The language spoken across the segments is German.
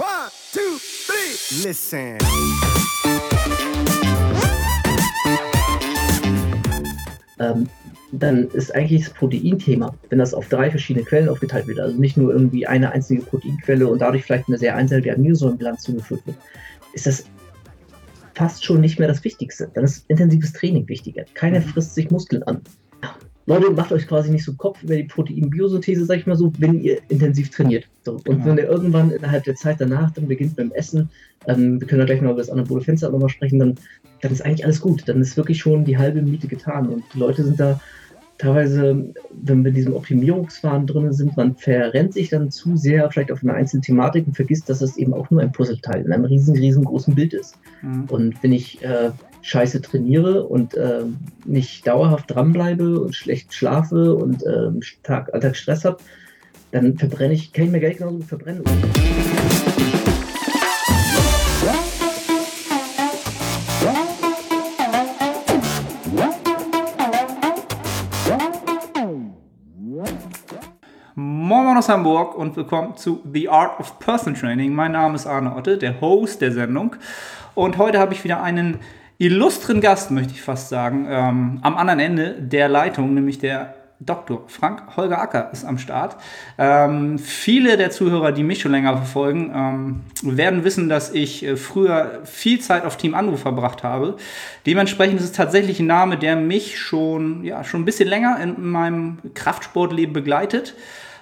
One, two, three. Listen. ähm, dann ist eigentlich das Proteinthema, wenn das auf drei verschiedene Quellen aufgeteilt wird, also nicht nur irgendwie eine einzige Proteinquelle und dadurch vielleicht eine sehr einseitige Aminosäurenbilanz zugeführt wird, ist das fast schon nicht mehr das Wichtigste. Dann ist intensives Training wichtiger. Keiner frisst sich Muskeln an. Leute, macht euch quasi nicht so Kopf über die Proteinbiosynthese, sag ich mal so, wenn ihr intensiv trainiert. So, und Genau. wenn ihr irgendwann innerhalb der Zeit danach dann beginnt beim Essen, ähm, wir können ja gleich noch über das anabole Fenster nochmal sprechen, dann, dann ist eigentlich alles gut. Dann ist wirklich schon die halbe Miete getan. Und die Leute sind da teilweise, wenn wir in diesem Optimierungswahn drin sind, man verrennt sich dann zu sehr vielleicht auf eine einzelne Thematik und vergisst, dass das eben auch nur ein Puzzleteil in einem riesen, riesengroßen Bild ist. Mhm. Und wenn ich äh, scheiße trainiere und äh, nicht dauerhaft dranbleibe und schlecht schlafe und äh, Tag, Alltag Stress habe, dann verbrenne ich, kann ich mir Geld genauso gut verbrennen. Moin aus Hamburg und willkommen zu The Art of Person Training. Mein Name ist Arne Otte, der Host der Sendung. Und heute habe ich wieder einen illustren Gast, möchte ich fast sagen, ähm, am anderen Ende der Leitung, nämlich der Dr. Frank Holger Acker ist am Start. Ähm, viele der Zuhörer, die mich schon länger verfolgen, ähm, werden wissen, dass ich äh, früher viel Zeit auf Team Anruf verbracht habe. Dementsprechend ist es tatsächlich ein Name, der mich schon, ja, schon ein bisschen länger in meinem Kraftsportleben begleitet.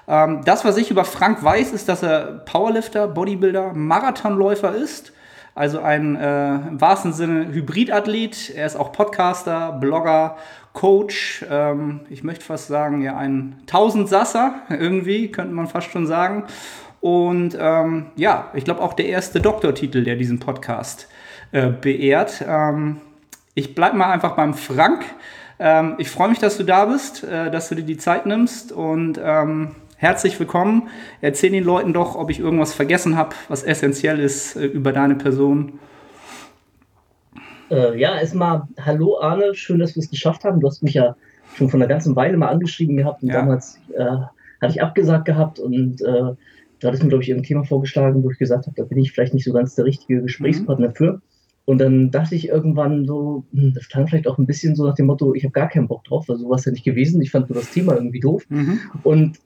Ähm, das, was ich über Frank weiß, ist, dass er Powerlifter, Bodybuilder, Marathonläufer ist. Also ein äh, im wahrsten Sinne Hybridathlet. Er ist auch Podcaster, Blogger, Coach. Ähm, ich möchte fast sagen, ja, ein Tausendsasser irgendwie, könnte man fast schon sagen. Und ähm, ja, ich glaube auch der erste Doktortitel, der diesen Podcast äh, beehrt. Ähm, ich bleibe mal einfach beim Frank. Ähm, ich freue mich, dass du da bist, äh, dass du dir die Zeit nimmst und ähm, herzlich willkommen. Erzähl den Leuten doch, ob ich irgendwas vergessen habe, was essentiell ist äh, über deine Person. Äh, ja, erstmal Hallo Arne, schön, dass wir es geschafft haben. Du hast mich ja schon von einer ganzen Weile mal angeschrieben gehabt und Ja. damals äh, hatte ich abgesagt gehabt und äh, da hattest du mir, glaube ich, irgendein Thema vorgeschlagen, wo ich gesagt habe, da bin ich vielleicht nicht so ganz der richtige Gesprächspartner für. Und dann dachte ich irgendwann so, hm, das klang vielleicht auch ein bisschen so nach dem Motto, ich habe gar keinen Bock drauf, weil so war es ja nicht gewesen. Ich fand nur das Thema irgendwie doof Mhm. und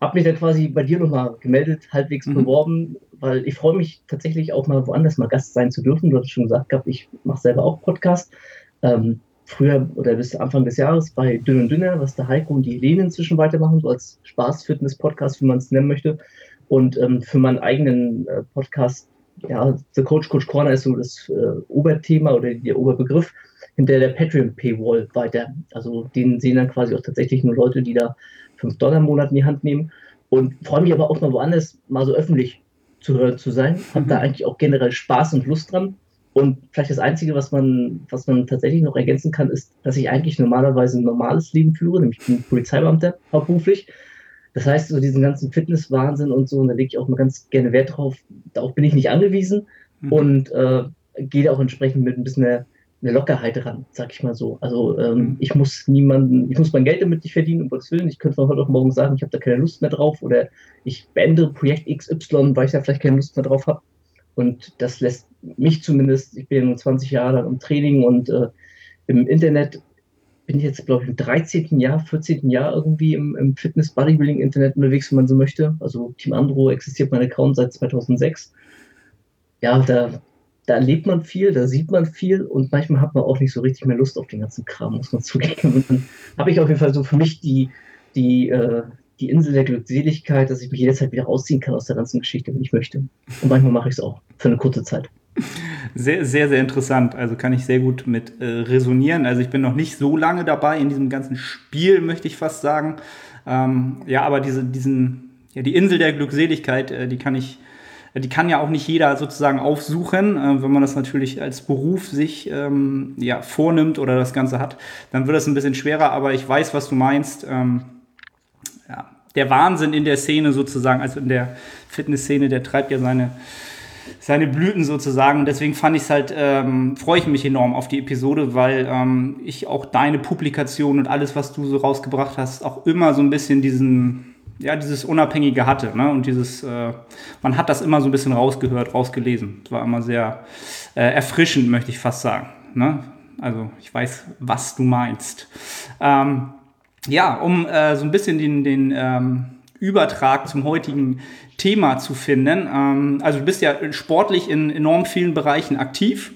habe mich dann quasi bei dir nochmal gemeldet, halbwegs Mhm. beworben, weil ich freue mich tatsächlich auch mal woanders mal Gast sein zu dürfen. Du hast schon gesagt gehabt, ich mache selber auch Podcast. Ähm, früher oder bis Anfang des Jahres bei Dünn und Dünner, was der Heiko und die Helene inzwischen weitermachen, so als Spaß-Fitness-Podcast, wie man es nennen möchte. Und ähm, für meinen eigenen äh, Podcast, ja, The Coach Coach Corner ist so das äh, Oberthema oder der Oberbegriff hinter der Patreon-Paywall weiter. Also den sehen dann quasi auch tatsächlich nur Leute, die da 5 Dollar im Monat in die Hand nehmen. Und freue mich aber auch mal woanders mal so öffentlich zu hören zu sein. Habe Mhm. da eigentlich auch generell Spaß und Lust dran. Und vielleicht das Einzige, was man, was man tatsächlich noch ergänzen kann, ist, dass ich eigentlich normalerweise ein normales Leben führe, nämlich ich bin Polizeibeamter hauptberuflich. Das heißt, so diesen ganzen Fitnesswahnsinn und so, und da lege ich auch mal ganz gerne Wert drauf. Darauf bin ich nicht angewiesen Mhm. und äh, gehe da auch entsprechend mit ein bisschen eine, eine Lockerheit ran, sag ich mal so. Also ähm, Mhm. ich muss niemanden, ich muss mein Geld damit nicht verdienen, um Gottes Willen. Ich könnte von heute auf morgen sagen, ich habe da keine Lust mehr drauf oder ich beende Projekt XY, weil ich da vielleicht keine Lust mehr drauf habe. Und das lässt mich zumindest, ich bin ja nun 20 Jahre lang im Training und äh, im Internet bin ich jetzt, glaube ich, im 13. Jahr, 14. Jahr irgendwie im, im Fitness-Bodybuilding-Internet unterwegs, wenn man so möchte. Also Team Andro existiert mein Account seit 2006. Ja, da, da erlebt man viel, da sieht man viel und manchmal hat man auch nicht so richtig mehr Lust auf den ganzen Kram, muss man zugeben. Und dann habe ich auf jeden Fall so für mich die, die, äh, die Insel der Glückseligkeit, dass ich mich jederzeit wieder rausziehen kann aus der ganzen Geschichte, wenn ich möchte. Und manchmal mache ich es auch für eine kurze Zeit. Sehr, sehr, sehr interessant. Also kann ich sehr gut mit äh, resonieren. Also ich bin noch nicht so lange dabei in diesem ganzen Spiel, möchte ich fast sagen. Ähm, ja, aber diese, diesen, ja, die Insel der Glückseligkeit, äh, die kann ich, die kann ja auch nicht jeder sozusagen aufsuchen. Äh, wenn man das natürlich als Beruf sich ähm, ja, vornimmt oder das Ganze hat, dann wird das ein bisschen schwerer. Aber ich weiß, was du meinst. Ähm, ja, der Wahnsinn in der Szene sozusagen, also in der Fitnessszene, der treibt ja seine, seine Blüten sozusagen. Und deswegen fand ich es halt, ähm, freue ich mich enorm auf die Episode, weil ähm, ich auch deine Publikation und alles, was du so rausgebracht hast, auch immer so ein bisschen diesen, ja, dieses Unabhängige hatte. Ne? Und dieses, äh, man hat das immer so ein bisschen rausgehört, rausgelesen. Es war immer sehr äh, erfrischend, möchte ich fast sagen. Ne? Also ich weiß, was du meinst. Ähm, ja, um äh, so ein bisschen den, den ähm, Übertrag zum heutigen Thema zu finden. Ähm, also du bist ja sportlich in enorm vielen Bereichen aktiv.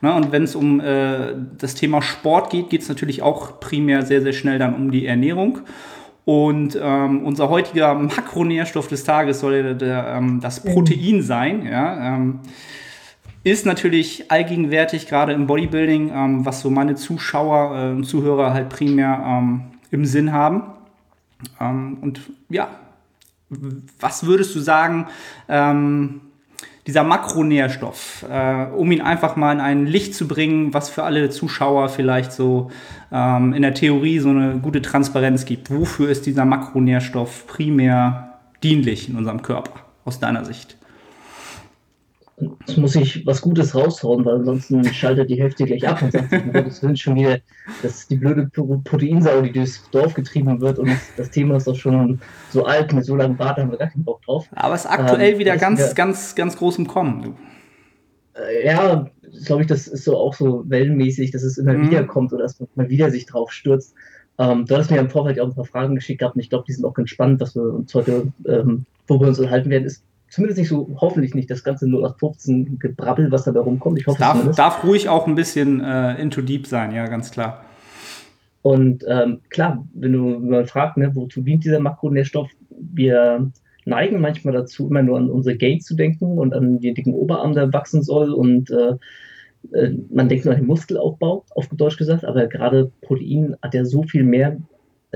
Ne? Und wenn es um äh, das Thema Sport geht, geht es natürlich auch primär sehr, sehr schnell dann um die Ernährung. Und ähm, unser heutiger Makronährstoff des Tages soll der, der, ähm, das Protein sein. Ja? Ähm, ist natürlich allgegenwärtig, gerade im Bodybuilding, ähm, was so meine Zuschauer äh, und Zuhörer halt primär ähm, im Sinn haben. Ähm, und ja, was würdest du sagen, dieser Makronährstoff, äh, um ihn einfach mal in ein Licht zu bringen, was für alle Zuschauer vielleicht so ähm, in der Theorie so eine gute Transparenz gibt. Wofür ist dieser Makronährstoff primär dienlich in unserem Körper, aus deiner Sicht? Jetzt muss ich was Gutes raushauen, weil ansonsten schaltet die Hälfte gleich ab und sagt, das sind schon wieder, das ist die blöde Proteinsau, die durchs Dorf getrieben wird und das Thema ist doch schon so alt, mit so langem Bart haben wir gar keinen Bock drauf. Aber es ist aktuell ähm, wieder ganz, wieder, ganz, ganz groß im Kommen. Äh, ja, glaube ich, das ist so auch so wellenmäßig, dass es immer mhm. wieder kommt oder dass man wieder sich drauf stürzt. Ähm, du hast mir im Vorfeld auch ein paar Fragen geschickt gehabt und ich glaube, die sind auch ganz spannend, was wir uns heute, ähm, wo wir uns unterhalten werden, ist zumindest nicht so, hoffentlich nicht das ganze 0815 Gebrabbel, was dabei rumkommt. Ich hoffe es darf, darf ruhig auch ein bisschen äh, into deep sein, ja, ganz klar. Und ähm, klar, wenn du mal fragst, ne, wozu dient dieser Makronährstoff, wir neigen manchmal dazu, immer nur an unsere Gains zu denken und an den dicken Oberarm, der wachsen soll und äh, äh man denkt nur an den Muskelaufbau, auf Deutsch gesagt, aber gerade Protein hat ja so viel mehr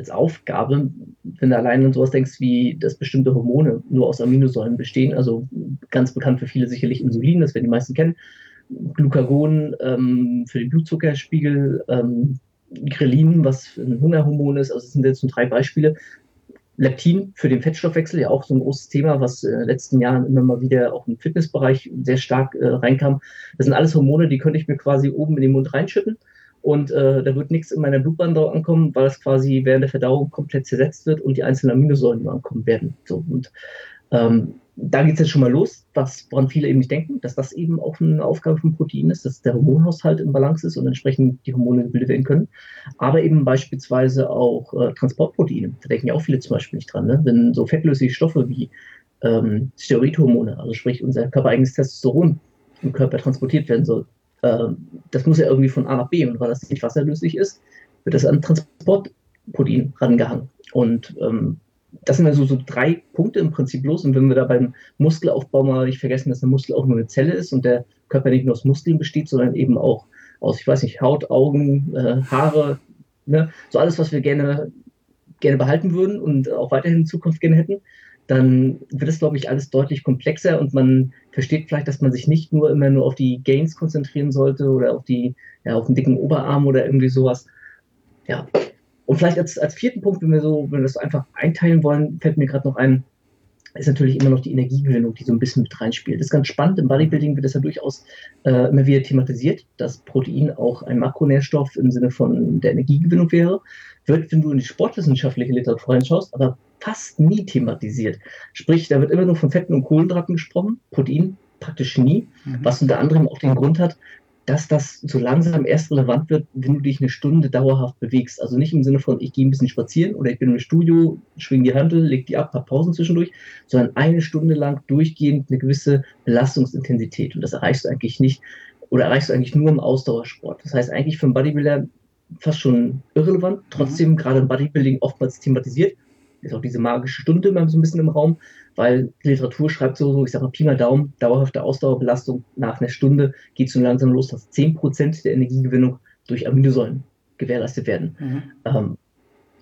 als Aufgabe, wenn du allein an sowas denkst, wie dass bestimmte Hormone nur aus Aminosäuren bestehen, also ganz bekannt für viele sicherlich Insulin, das werden die meisten kennen, Glucagon ähm, für den Blutzuckerspiegel, ähm, Grelin, was ein Hungerhormon ist, also das sind jetzt nur drei Beispiele. Leptin für den Fettstoffwechsel, ja auch so ein großes Thema, was in den letzten Jahren immer mal wieder auch im Fitnessbereich sehr stark äh, reinkam. Das sind alles Hormone, die könnte ich mir quasi oben in den Mund reinschütten und äh, da wird nichts in meiner Blutbahn ankommen, weil es quasi während der Verdauung komplett zersetzt wird und die einzelnen Aminosäuren ankommen werden. So, und ähm, da geht es jetzt schon mal los, was, woran viele eben nicht denken, dass das eben auch eine Aufgabe von Protein ist, dass der Hormonhaushalt im Balance ist und entsprechend die Hormone gebildet werden können. Aber eben beispielsweise auch äh, Transportproteine. Da denken ja auch viele zum Beispiel nicht dran. Ne? Wenn so fettlösliche Stoffe wie ähm, Steroidhormone, also sprich unser körpereigenes Testosteron im Körper transportiert werden soll, ähm, das muss ja irgendwie von A nach B und weil das nicht wasserlöslich ist, wird das an Transportprotein rangehangen. Und ähm, das sind also so drei Punkte im Prinzip los. Und wenn wir da beim Muskelaufbau mal nicht vergessen, dass der Muskel auch nur eine Zelle ist und der Körper nicht nur aus Muskeln besteht, sondern eben auch aus, ich weiß nicht, Haut, Augen, äh, Haare, ne? so alles, was wir gerne, gerne behalten würden und auch weiterhin in Zukunft gerne hätten, dann wird es, glaube ich, alles deutlich komplexer und man versteht vielleicht, dass man sich nicht nur immer nur auf die Gains konzentrieren sollte oder auf die, ja, auf den dicken Oberarm oder irgendwie sowas. Ja. Und vielleicht als, als vierten Punkt, wenn wir so, wenn wir das einfach einteilen wollen, fällt mir gerade noch ein, ist natürlich immer noch die Energiegewinnung, die so ein bisschen mit reinspielt. Das ist ganz spannend. Im Bodybuilding wird das ja durchaus äh, immer wieder thematisiert, dass Protein auch ein Makronährstoff im Sinne von der Energiegewinnung wäre. Wird, wenn du in die sportwissenschaftliche Literatur reinschaust, aber fast nie thematisiert. Sprich, da wird immer nur von Fetten und Kohlenhydraten gesprochen, Protein praktisch nie, mhm. was unter anderem auch den Grund hat, dass das so langsam erst relevant wird, wenn du dich eine Stunde dauerhaft bewegst. Also nicht im Sinne von, ich gehe ein bisschen spazieren oder ich bin im Studio, schwing die Handel, leg die ab, hab Pausen zwischendurch, sondern eine Stunde lang durchgehend eine gewisse Belastungsintensität. Und das erreichst du eigentlich nicht oder erreichst du eigentlich nur im Ausdauersport. Das heißt eigentlich für einen Bodybuilder fast schon irrelevant, trotzdem mhm. gerade im Bodybuilding oftmals thematisiert ist auch diese magische Stunde immer so ein bisschen im Raum, weil die Literatur schreibt so, ich sage mal Pi mal Daumen, dauerhafte Ausdauerbelastung nach einer Stunde geht es so langsam los, dass 10% der Energiegewinnung durch Aminosäuren gewährleistet werden. Mhm. Ähm,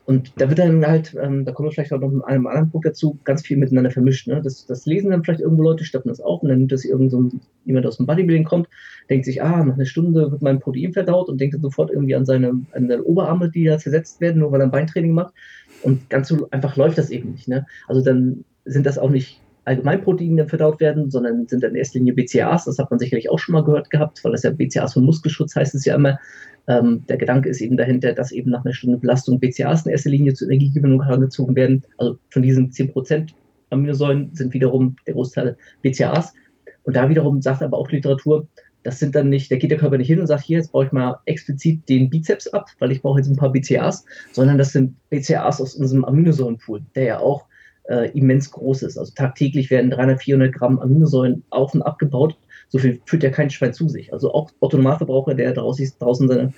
und da wird dann halt, ähm, da kommen wir vielleicht auch noch mit einem anderen Punkt dazu, ganz viel miteinander vermischt. Ne? Das, das lesen dann vielleicht irgendwo Leute, schnappen das auf und dann nimmt das irgend so jemand aus dem Bodybuilding kommt, denkt sich, ah, nach einer Stunde wird mein Protein verdaut und denkt dann sofort irgendwie an seine, an seine Oberarme, die da zersetzt werden, nur weil er ein Beintraining macht. Und ganz so einfach läuft das eben nicht. Ne? Also dann sind das auch nicht Allgemeinproteine, die verdaut werden, sondern sind dann in erster Linie BCAAs. Das hat man sicherlich auch schon mal gehört gehabt, weil das ja BCAAs von Muskelschutz heißt es ja immer. Ähm, der Gedanke ist eben dahinter, dass eben nach einer Stunde Belastung BCAAs in erster Linie zur Energiegewinnung herangezogen werden. Also von diesen 10% Aminosäuren sind wiederum der Großteil BCAAs. Und da wiederum sagt aber auch Literatur, das sind dann nicht, da geht der Körper nicht hin und sagt, hier, jetzt brauche ich mal explizit den Bizeps ab, weil ich brauche jetzt ein paar BCAAs, sondern das sind BCAAs aus unserem Aminosäurenpool, der ja auch äh, immens groß ist. Also tagtäglich werden 300, 400 Gramm Aminosäuren auf und abgebaut. So viel führt ja kein Schwein zu sich. Also auch Autonomalverbraucher, der draußen, draußen seine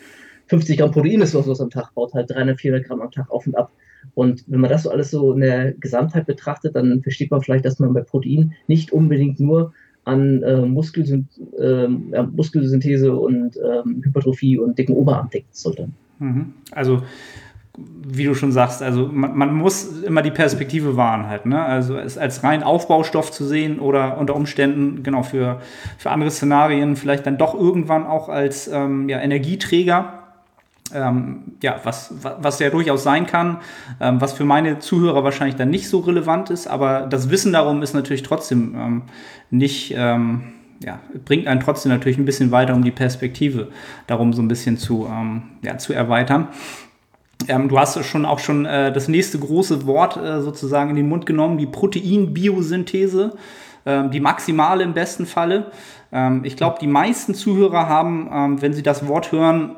50 Gramm Protein ist los am Tag, baut halt 300, 400 Gramm am Tag auf und ab. Und wenn man das so alles so in der Gesamtheit betrachtet, dann versteht man vielleicht, dass man bei Protein nicht unbedingt nur an äh, Muskelsynth äh, ja, Muskelsynthese und ähm, Hypertrophie und dicken Oberarm denken sollte. Mhm. Also wie du schon sagst, also man, man, muss immer die Perspektive wahren halt, ne? Also es als rein Aufbaustoff zu sehen oder unter Umständen, genau, für, für andere Szenarien vielleicht dann doch irgendwann auch als ähm, ja, Energieträger ähm, ja, was, was ja durchaus sein kann, ähm, was für meine Zuhörer wahrscheinlich dann nicht so relevant ist, aber das Wissen darum ist natürlich trotzdem ähm, nicht, ähm, ja, bringt einen trotzdem natürlich ein bisschen weiter, um die Perspektive darum so ein bisschen zu, ähm, ja, zu erweitern. Ähm, du hast schon auch schon äh, das nächste große Wort äh, sozusagen in den Mund genommen, die Proteinbiosynthese, die maximale im besten Falle. ich glaube, die meisten Zuhörer haben, wenn sie das Wort hören,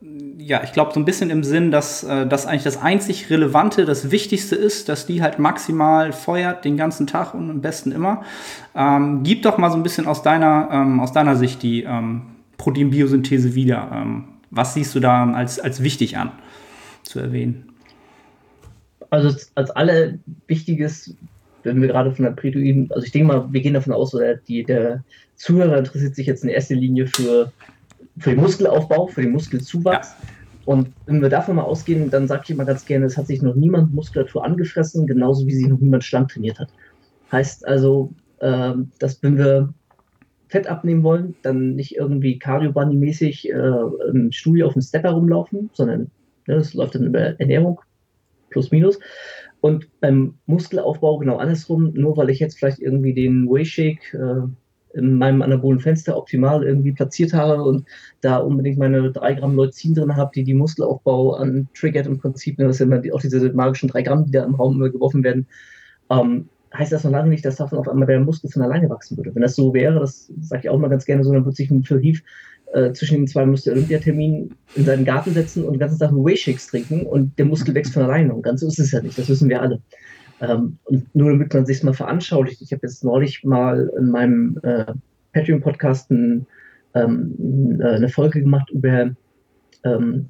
ja, ich glaube so ein bisschen im Sinn, dass äh, das eigentlich das einzig Relevante, das Wichtigste ist, dass die halt maximal feuert den ganzen Tag und am besten immer. Ähm, gib doch mal so ein bisschen aus deiner, ähm, aus deiner Sicht die ähm, Proteinbiosynthese wieder. Ähm, was siehst du da als, als wichtig an zu erwähnen? Also als, alle Wichtiges, wenn wir gerade von der Protein, also ich denke mal, wir gehen davon aus, oder die, der Zuhörer interessiert sich jetzt in erster Linie für für den Muskelaufbau, für den Muskelzuwachs. Ja. Und wenn wir davon mal ausgehen, dann sage ich immer ganz gerne, es hat sich noch niemand Muskulatur angefressen, genauso wie sich noch niemand Stand trainiert hat. Heißt also, äh, dass wenn wir Fett abnehmen wollen, dann nicht irgendwie Cardio-Bunny-mäßig äh, im Studio auf dem Stepper rumlaufen, sondern ne, das läuft dann über Ernährung, plus minus. Und beim Muskelaufbau genau andersrum, nur weil ich jetzt vielleicht irgendwie den Whey-Shake äh, in meinem anabolen Fenster optimal irgendwie platziert habe und da unbedingt meine drei Gramm Leucin drin habe, die die Muskelaufbau an triggert im Prinzip. Das sind immer auch diese magischen drei Gramm, die da im Raum geworfen werden. Ähm, heißt das noch lange nicht, dass davon auf einmal der Muskel von alleine wachsen würde. Wenn das so wäre, das sage ich auch mal ganz gerne so, dann würde sich ein Heath äh, zwischen den zwei müsste Olympiaterminen in seinen Garten setzen und den ganzen Tag Whey-Shakes trinken und der Muskel wächst von alleine. Und ganz so ist es ja nicht, das wissen wir alle. Ähm, und nur damit man sich mal veranschaulicht, ich habe jetzt neulich mal in meinem äh, Patreon-Podcast ein, ähm, äh, eine Folge gemacht über ähm,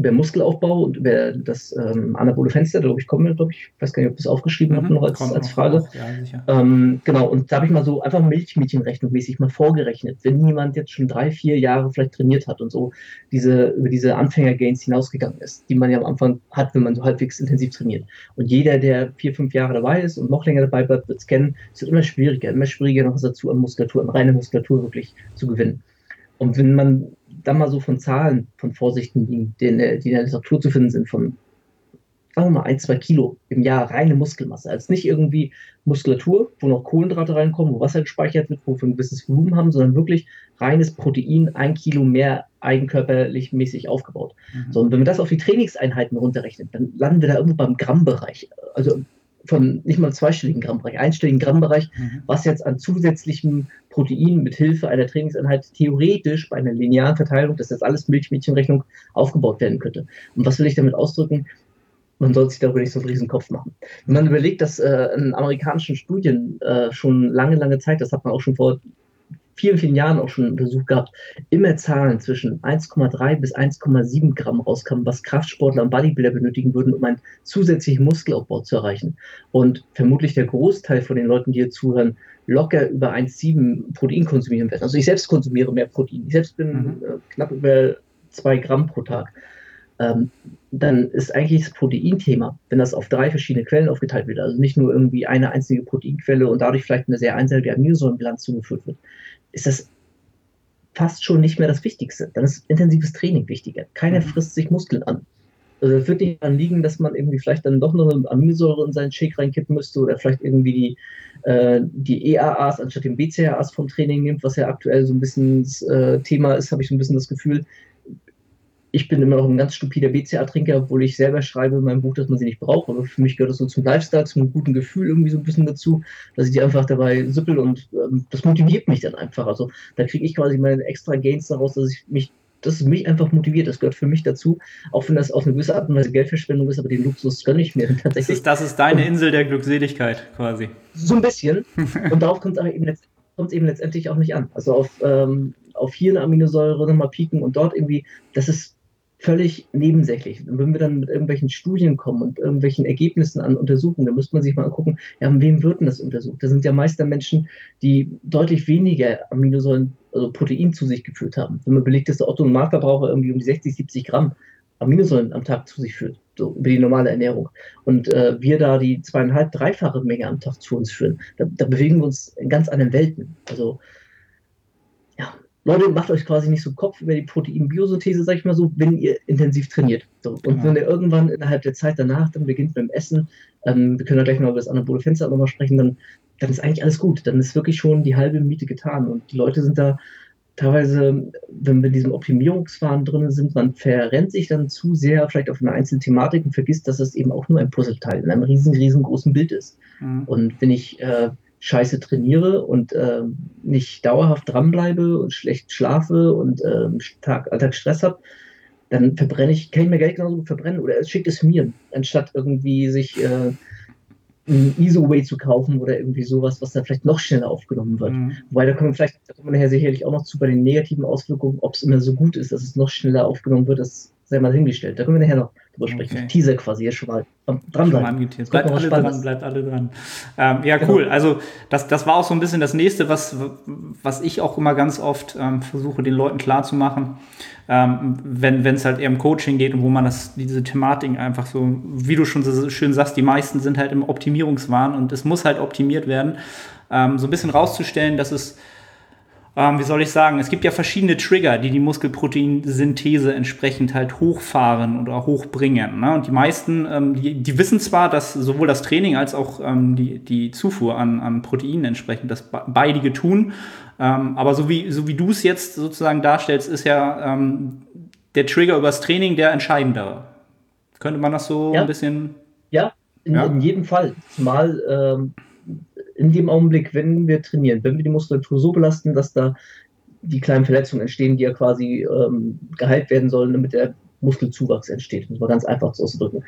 über Muskelaufbau und über das ähm, anabole Fenster, glaube ich, kommen wir, glaube ich, weiß gar nicht, ob ich das aufgeschrieben mhm, habe, noch als, als Frage. Ja, ähm, genau, und da habe ich mal so einfach Milchmädchenrechnungsmäßig mal vorgerechnet, wenn jemand jetzt schon drei, vier Jahre vielleicht trainiert hat und so diese, über diese Anfänger-Gains hinausgegangen ist, die man ja am Anfang hat, wenn man so halbwegs intensiv trainiert. Und jeder, der vier, fünf Jahre dabei ist und noch länger dabei bleibt, wird es kennen, es wird immer schwieriger, immer schwieriger noch dazu an Muskulatur, an reine Muskulatur wirklich zu gewinnen. Und wenn man dann mal so von Zahlen, von Vorsichten, die, die, in der, Literatur zu finden sind, von sagen wir mal ein, zwei Kilo im Jahr reine Muskelmasse. Also nicht irgendwie Muskulatur, wo noch Kohlenhydrate reinkommen, wo Wasser gespeichert wird, wo wir ein gewisses Volumen haben, sondern wirklich reines Protein, ein Kilo mehr eigenkörperlich mäßig aufgebaut. Mhm. So, und wenn wir das auf die Trainingseinheiten runterrechnen, dann landen wir da irgendwo beim Grammbereich. Also von nicht mal zweistelligen Grammbereich, einstelligen Grammbereich, mhm. was jetzt an zusätzlichem Protein mit Hilfe einer Trainingseinheit theoretisch bei einer linearen Verteilung, das ist jetzt alles Milchmädchenrechnung, aufgebaut werden könnte. Und was will ich damit ausdrücken? Man soll sich darüber nicht so einen riesen Kopf machen. Wenn man überlegt, dass äh, in amerikanischen Studien äh, schon lange, lange Zeit, das hat man auch schon vor vielen, vielen Jahren auch schon untersucht gehabt, immer Zahlen zwischen 1,3 bis 1,7 Gramm rauskamen, was Kraftsportler und Bodybuilder benötigen würden, um einen zusätzlichen Muskelaufbau zu erreichen. Und vermutlich der Großteil von den Leuten, die hier zuhören, locker über 1,7 Protein konsumieren werden. Also ich selbst konsumiere mehr Protein. Ich selbst bin mhm. äh, knapp über 2 Gramm pro Tag. Ähm, dann ist eigentlich das Proteinthema, wenn das auf drei verschiedene Quellen aufgeteilt wird, also nicht nur irgendwie eine einzige Proteinquelle und dadurch vielleicht eine sehr einseitige Aminosäurenbilanz zugeführt wird, ist das fast schon nicht mehr das Wichtigste. Dann ist intensives Training wichtiger. Keiner mhm. frisst sich Muskeln an. Also es wird nicht daran liegen, dass man irgendwie vielleicht dann doch noch eine Aminosäure in seinen Shake reinkippen müsste oder vielleicht irgendwie die, äh, die EAAs anstatt den BCAAs vom Training nimmt, was ja aktuell so ein bisschen das äh, Thema ist, habe ich so ein bisschen das Gefühl. Ich bin immer noch ein ganz stupider BCA-Trinker, obwohl ich selber schreibe in meinem Buch, dass man sie nicht braucht. Aber für mich gehört das so zum Lifestyle, zum guten Gefühl irgendwie so ein bisschen dazu, dass ich die einfach dabei sippel und ähm, das motiviert mich dann einfach. Also da kriege ich quasi meine extra Gains daraus, dass ich mich, dass es mich einfach motiviert. Das gehört für mich dazu, auch wenn das auf eine gewisse Art und Weise Geldverschwendung ist, aber den Luxus gönne ich mir tatsächlich. Das ist, das ist deine Insel der Glückseligkeit quasi. So ein bisschen. und darauf kommt es eben, letzt, eben letztendlich auch nicht an. Also auf, ähm, auf hier eine Aminosäure nochmal pieken und dort irgendwie, das ist völlig nebensächlich. Und wenn wir dann mit irgendwelchen Studien kommen und irgendwelchen Ergebnissen an Untersuchungen, dann müsste man sich mal angucken, ja, an wem wird denn das untersucht? Das sind ja meist Menschen, die deutlich weniger Aminosäuren, also Protein zu sich geführt haben. Wenn man belegt, dass der Otto Normalverbraucher irgendwie um die 60, 70 Gramm Aminosäuren am Tag zu sich führt, so über die normale Ernährung. Und äh, wir da die zweieinhalb, dreifache Menge am Tag zu uns führen, da, da bewegen wir uns in ganz anderen Welten. Also Leute, macht euch quasi nicht so Kopf über die Protein-Biosynthese, sag ich mal so, wenn ihr intensiv trainiert. So. Und ja. wenn ihr irgendwann innerhalb der Zeit danach dann beginnt mit dem Essen, ähm, wir können ja gleich noch über das anabole Fenster nochmal sprechen, dann, dann ist eigentlich alles gut. Dann ist wirklich schon die halbe Miete getan. Und die Leute sind da teilweise, wenn wir in diesem Optimierungsfahren drin sind, man verrennt sich dann zu sehr vielleicht auf eine einzelne Thematik und vergisst, dass es eben auch nur ein Puzzleteil in einem riesen, riesengroßen Bild ist. Mhm. Und wenn ich äh, scheiße trainiere und äh, nicht dauerhaft dranbleibe und schlecht schlafe und äh, Tag, Alltag Stress habe, dann verbrenne ich, kann ich mir Geld genauso gut verbrennen oder schickt es mir, anstatt irgendwie sich äh, ein ISO-Way zu kaufen oder irgendwie sowas, was dann vielleicht noch schneller aufgenommen wird. Mhm. Wobei da kommen vielleicht, da kommen wir nachher sicherlich auch noch zu bei den negativen Auswirkungen, ob es immer so gut ist, dass es noch schneller aufgenommen wird, das sei mal hingestellt. Da können wir nachher noch drüber sprechen. Okay. Teaser quasi jetzt schon mal dranbleiben. Bleibt alle dran, bleibt alle dran. Ähm, ja, genau. cool. Also das, das war auch so ein bisschen das nächste, was, was ich auch immer ganz oft ähm, versuche, den Leuten klarzumachen, ähm, wenn es halt eher im Coaching geht und wo man das, diese Thematik einfach so, wie du schon so schön sagst, die meisten sind halt im Optimierungswahn und es muss halt optimiert werden, ähm, so ein bisschen rauszustellen, dass es ähm, wie soll ich sagen, es gibt ja verschiedene Trigger, die die Muskelproteinsynthese entsprechend halt hochfahren oder hochbringen. Ne? Und die meisten, ähm, die, die, wissen zwar, dass sowohl das Training als auch ähm, die, die Zufuhr an, an Proteinen entsprechend das beidige tun. Ähm, aber so wie, so wie du es jetzt sozusagen darstellst, ist ja ähm, der Trigger übers Training der entscheidendere. Könnte man das so ja. ein bisschen. Ja, in, ja? in jedem Fall. Zumal ähm, in dem Augenblick, wenn wir trainieren, wenn wir die Muskulatur so belasten, dass da die kleinen Verletzungen entstehen, die ja quasi ähm, geheilt werden sollen, damit der Muskelzuwachs entsteht, muss man ganz einfach ausdrücken,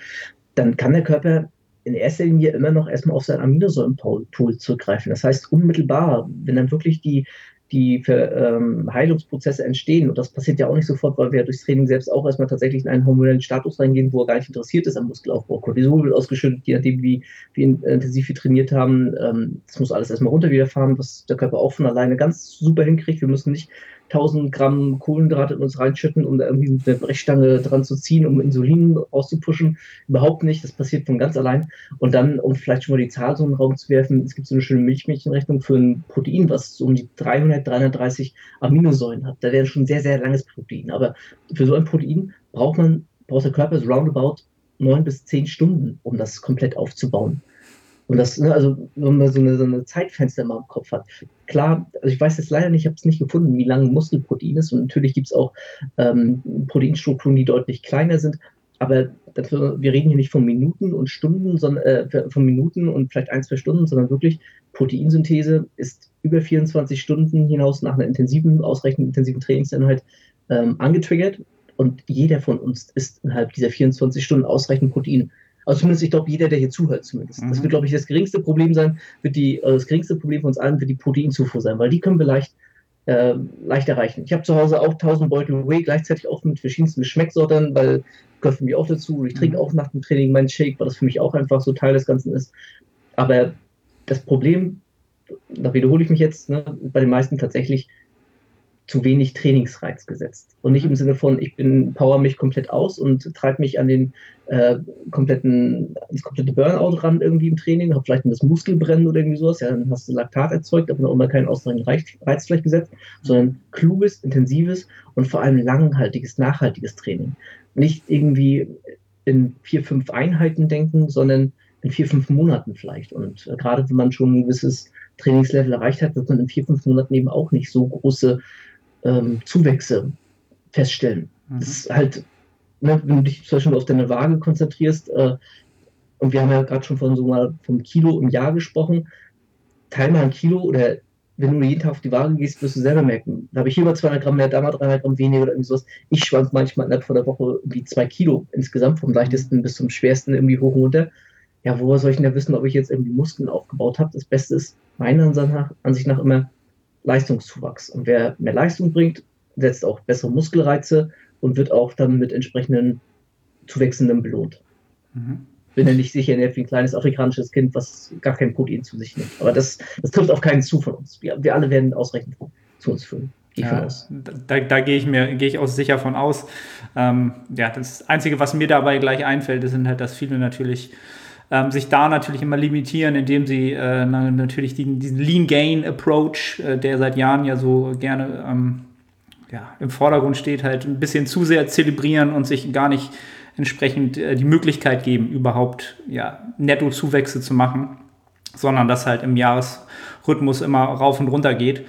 dann kann der Körper in erster Linie immer noch erstmal auf sein Aminosäurenpool zurückgreifen. Das heißt, unmittelbar, wenn dann wirklich die die ähm, Heilungsprozesse entstehen. Und das passiert ja auch nicht sofort, weil wir durchs Training selbst auch erstmal tatsächlich in einen hormonellen Status reingehen, wo er gar nicht interessiert ist am Muskelaufbau. Cortisol wird ausgeschüttet, je nachdem, wie, wie intensiv wir trainiert haben. Ähm, das muss alles erstmal runter wiederfahren, was der Körper auch von alleine ganz super hinkriegt. Wir müssen nicht 1000 Gramm Kohlenhydrate in uns reinschütten, um da irgendwie eine Brechstange dran zu ziehen, um Insulin rauszupushen. Überhaupt nicht. Das passiert von ganz allein. Und dann, um vielleicht schon mal die Zahl so in den Raum zu werfen, es gibt so eine schöne Milchmädchenrechnung für ein Protein, was so um die 300, 330 Aminosäuren hat. Da wäre schon sehr, sehr langes Protein. Aber für so ein Protein braucht man, braucht der Körper so roundabout neun bis zehn Stunden, um das komplett aufzubauen. Und das, ne, also wenn man so eine, so eine Zeitfenster mal im Kopf hat. Klar, also ich weiß jetzt leider nicht, ich habe es nicht gefunden, wie lang Muskelprotein ist. Und natürlich gibt es auch ähm, Proteinstrukturen, die deutlich kleiner sind. Aber dafür, wir reden hier nicht von Minuten und Stunden, sondern äh, von Minuten und vielleicht ein, zwei Stunden, sondern wirklich Proteinsynthese ist über 24 Stunden hinaus nach einer intensiven, ausreichend intensiven Trainingseinheit ähm, angetriggert. Und jeder von uns ist innerhalb dieser 24 Stunden ausreichend Protein also zumindest, ich glaube, jeder, der hier zuhört, zumindest. Mhm. Das wird, glaube ich, das geringste Problem sein, wird die, äh, das geringste Problem von uns allen wird die Proteinzufuhr sein, weil die können wir leicht, äh, leicht erreichen. Ich habe zu Hause auch 1000 Beutel Whey, gleichzeitig auch mit verschiedensten Geschmackssorten, weil gehört für mich auch dazu. Ich trinke mhm. auch nach dem Training meinen Shake, weil das für mich auch einfach so Teil des Ganzen ist. Aber das Problem, da wiederhole ich mich jetzt, ne, bei den meisten tatsächlich, zu wenig Trainingsreiz gesetzt. Und nicht im mhm. Sinne von, ich bin, power mich komplett aus und treibe mich an den äh, kompletten, das komplette Burnout ran irgendwie im Training, habe vielleicht das Muskelbrennen oder irgendwie sowas, ja, dann hast du Laktat erzeugt, aber noch immer keinen ausreichenden Reiz, Reiz vielleicht gesetzt, sondern kluges, intensives und vor allem langhaltiges, nachhaltiges Training. Nicht irgendwie in vier, fünf Einheiten denken, sondern in vier, fünf Monaten vielleicht. Und äh, gerade wenn man schon ein gewisses Trainingslevel erreicht hat, wird man in vier, fünf Monaten eben auch nicht so große ähm, Zuwächse feststellen. Mhm. Das ist halt ne, wenn du dich zum Beispiel auf deine Waage konzentrierst, äh, und wir haben ja gerade schon von so mal vom Kilo im Jahr gesprochen, teil mal ein Kilo oder wenn du jeden Tag auf die Waage gehst, wirst du selber merken, da habe ich hier über 200 Gramm mehr, da mal 300 Gramm weniger oder irgendwie sowas. Ich schwank manchmal innerhalb von der Woche irgendwie zwei Kilo insgesamt, vom leichtesten bis zum schwersten irgendwie hoch und runter. Ja, woher soll ich denn da wissen, ob ich jetzt irgendwie Muskeln aufgebaut habe? Das Beste ist meiner Ansicht nach immer Leistungszuwachs. Und wer mehr Leistung bringt, setzt auch bessere Muskelreize und wird auch dann mit entsprechenden Zuwächsenden belohnt. Mhm. Bin ja nicht sicher, wie ein kleines afrikanisches Kind, was gar kein Protein zu sich nimmt. Aber das, das trifft auf keinen zu von uns. Wir, wir alle werden ausreichend zu uns führen. Ja, da, da gehe ich mir gehe ich auch sicher von aus. Ähm, ja, das Einzige, was mir dabei gleich einfällt, ist halt, dass viele natürlich ähm, sich da natürlich immer limitieren, indem sie äh, natürlich diesen, diesen Lean Gain Approach, äh, der seit Jahren ja so gerne ähm, ja, im Vordergrund steht, halt ein bisschen zu sehr zelebrieren und sich gar nicht entsprechend äh, die Möglichkeit geben, überhaupt ja, Nettozuwächse zu machen, sondern dass halt im Jahresrhythmus immer rauf und runter geht.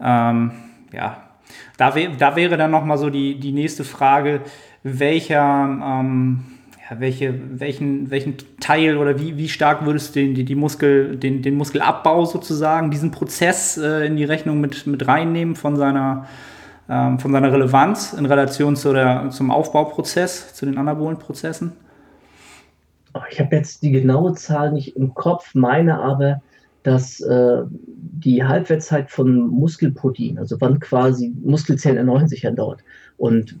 Ähm, ja, da, wär, da wäre dann nochmal so die, die nächste Frage, welcher ähm, welche, welchen, welchen Teil oder wie, wie stark würdest du den, die, die Muskel, den, den Muskelabbau sozusagen, diesen Prozess äh, in die Rechnung mit, mit reinnehmen von seiner, ähm, von seiner Relevanz in Relation zu der, zum Aufbauprozess, zu den anabolen Prozessen? Ich habe jetzt die genaue Zahl nicht im Kopf, meine aber, dass äh, die Halbwertszeit von Muskelprotein, also wann quasi Muskelzellen erneuern sich ja dauert. Und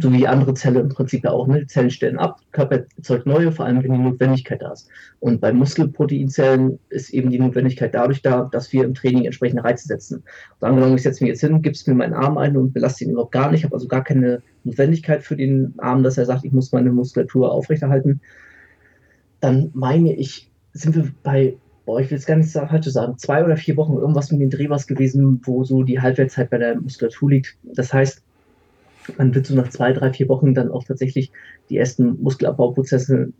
so wie andere Zellen im Prinzip ja auch, ne? Zellen stellen ab, Körper erzeugt neue, vor allem wenn die Notwendigkeit da ist. Und bei Muskelproteinzellen ist eben die Notwendigkeit dadurch da, dass wir im Training entsprechende Reize setzen. Und angenommen, ich setze mir jetzt hin, gibst mir meinen Arm ein und belaste ihn überhaupt gar nicht, habe also gar keine Notwendigkeit für den Arm, dass er sagt, ich muss meine Muskulatur aufrechterhalten, dann meine ich, sind wir bei boah, ich will es gar nicht falsch sagen, zwei oder vier Wochen irgendwas mit den Drehbars gewesen, wo so die Halbwertszeit bei der Muskulatur liegt. Das heißt, man wird so nach zwei, drei, vier Wochen dann auch tatsächlich die ersten Muskelabbauprozesse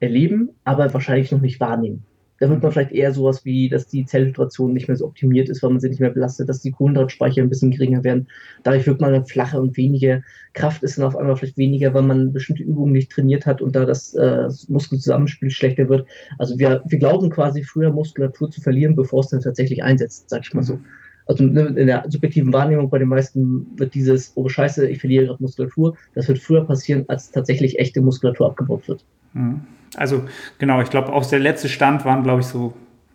erleben, aber wahrscheinlich noch nicht wahrnehmen. Da wird man vielleicht eher sowas wie, dass die Zellsituation nicht mehr so optimiert ist, weil man sie nicht mehr belastet, dass die Kohlenhydratspeicher ein bisschen geringer werden. Dadurch wird man dann flacher und weniger Kraft ist dann auf einmal vielleicht weniger, weil man bestimmte Übungen nicht trainiert hat und da das äh, Muskelzusammenspiel schlechter wird. Also wir, wir glauben quasi früher Muskulatur zu verlieren, bevor es dann tatsächlich einsetzt, sag ich mal so also ne, in der subjektiven Wahrnehmung bei den meisten wird dieses, oh Scheiße, ich verliere gerade Muskulatur, das wird früher passieren, als tatsächlich echte Muskulatur abgebaut wird. Mhm. Also genau, ich glaube, auch der letzte Stand waren, glaube ich, so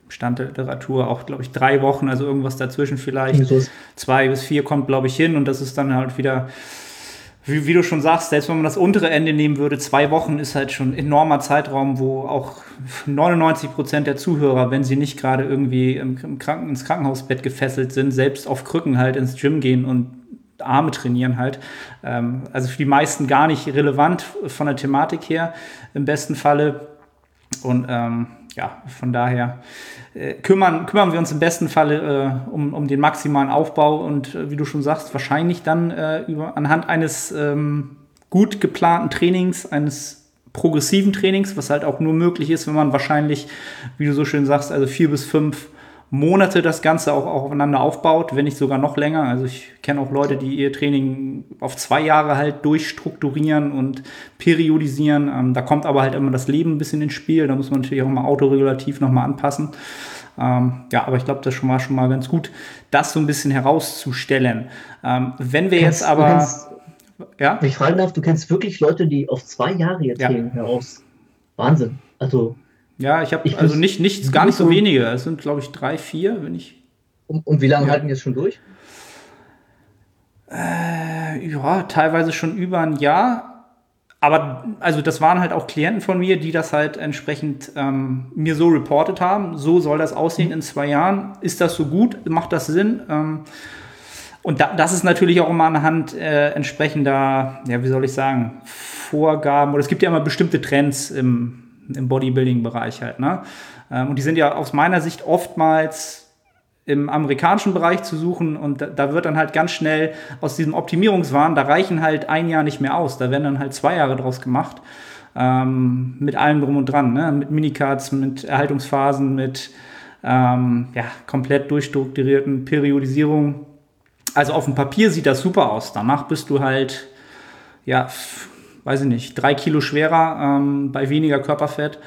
Stand der Literatur auch, glaube ich, drei Wochen, also irgendwas dazwischen vielleicht. Zwei bis vier kommt, glaube ich, hin und das ist dann halt wieder wie, wie, du schon sagst, selbst wenn man das untere Ende nehmen würde, zwei Wochen ist halt schon ein enormer Zeitraum, wo auch 99 Prozent der Zuhörer, wenn sie nicht gerade irgendwie im, im Kranken, ins Krankenhausbett gefesselt sind, selbst auf Krücken halt ins Gym gehen und Arme trainieren halt. Ähm, also für die meisten gar nicht relevant von der Thematik her, im besten Falle. Und ähm, ja, von daher kümmern, kümmern wir uns im besten Falle äh, um, um den maximalen Aufbau und äh, wie du schon sagst, wahrscheinlich dann äh, über, anhand eines ähm, gut geplanten Trainings, eines progressiven Trainings, was halt auch nur möglich ist, wenn man wahrscheinlich, wie du so schön sagst, also vier bis fünf Monate das Ganze auch, auch aufeinander aufbaut, wenn nicht sogar noch länger. Also ich kenne auch Leute, die ihr Training auf zwei Jahre halt durchstrukturieren und periodisieren. Ähm, da kommt aber halt immer das Leben ein bisschen ins Spiel. Da muss man natürlich auch mal autoregulativ nochmal anpassen. Ähm, ja, aber ich glaube, das schon mal schon mal ganz gut, das so ein bisschen herauszustellen. Ähm, wenn wir kennst, jetzt aber. Kennst, ja? Wenn ich fragen darf, du kennst wirklich Leute, die auf zwei Jahre ihr Training ja. heraus. Wahnsinn. Also ja, ich habe also nicht, nicht gar nicht so wenige. Es sind, glaube ich, drei, vier, wenn ich. Und, und wie lange ja. halten die jetzt schon durch? Äh, ja, teilweise schon über ein Jahr. Aber also das waren halt auch Klienten von mir, die das halt entsprechend ähm, mir so reportet haben. So soll das aussehen in zwei Jahren. Ist das so gut? Macht das Sinn? Ähm, und da, das ist natürlich auch immer anhand äh, entsprechender, ja, wie soll ich sagen, Vorgaben. Oder es gibt ja immer bestimmte Trends im, im Bodybuilding-Bereich halt. Ne? Ähm, und die sind ja aus meiner Sicht oftmals im amerikanischen Bereich zu suchen und da, da, wird dann halt ganz schnell aus diesem Optimierungswahn, da reichen halt ein Jahr nicht mehr aus, da werden dann halt zwei Jahre draus gemacht, ähm, mit allem drum und dran, ne? mit Minicards, mit Erhaltungsphasen, mit ähm, ja, komplett durchstrukturierten Periodisierungen. Also auf dem Papier sieht das super aus, danach bist du halt ja weiß ich nicht, drei Kilo schwerer ähm, bei weniger Körperfett.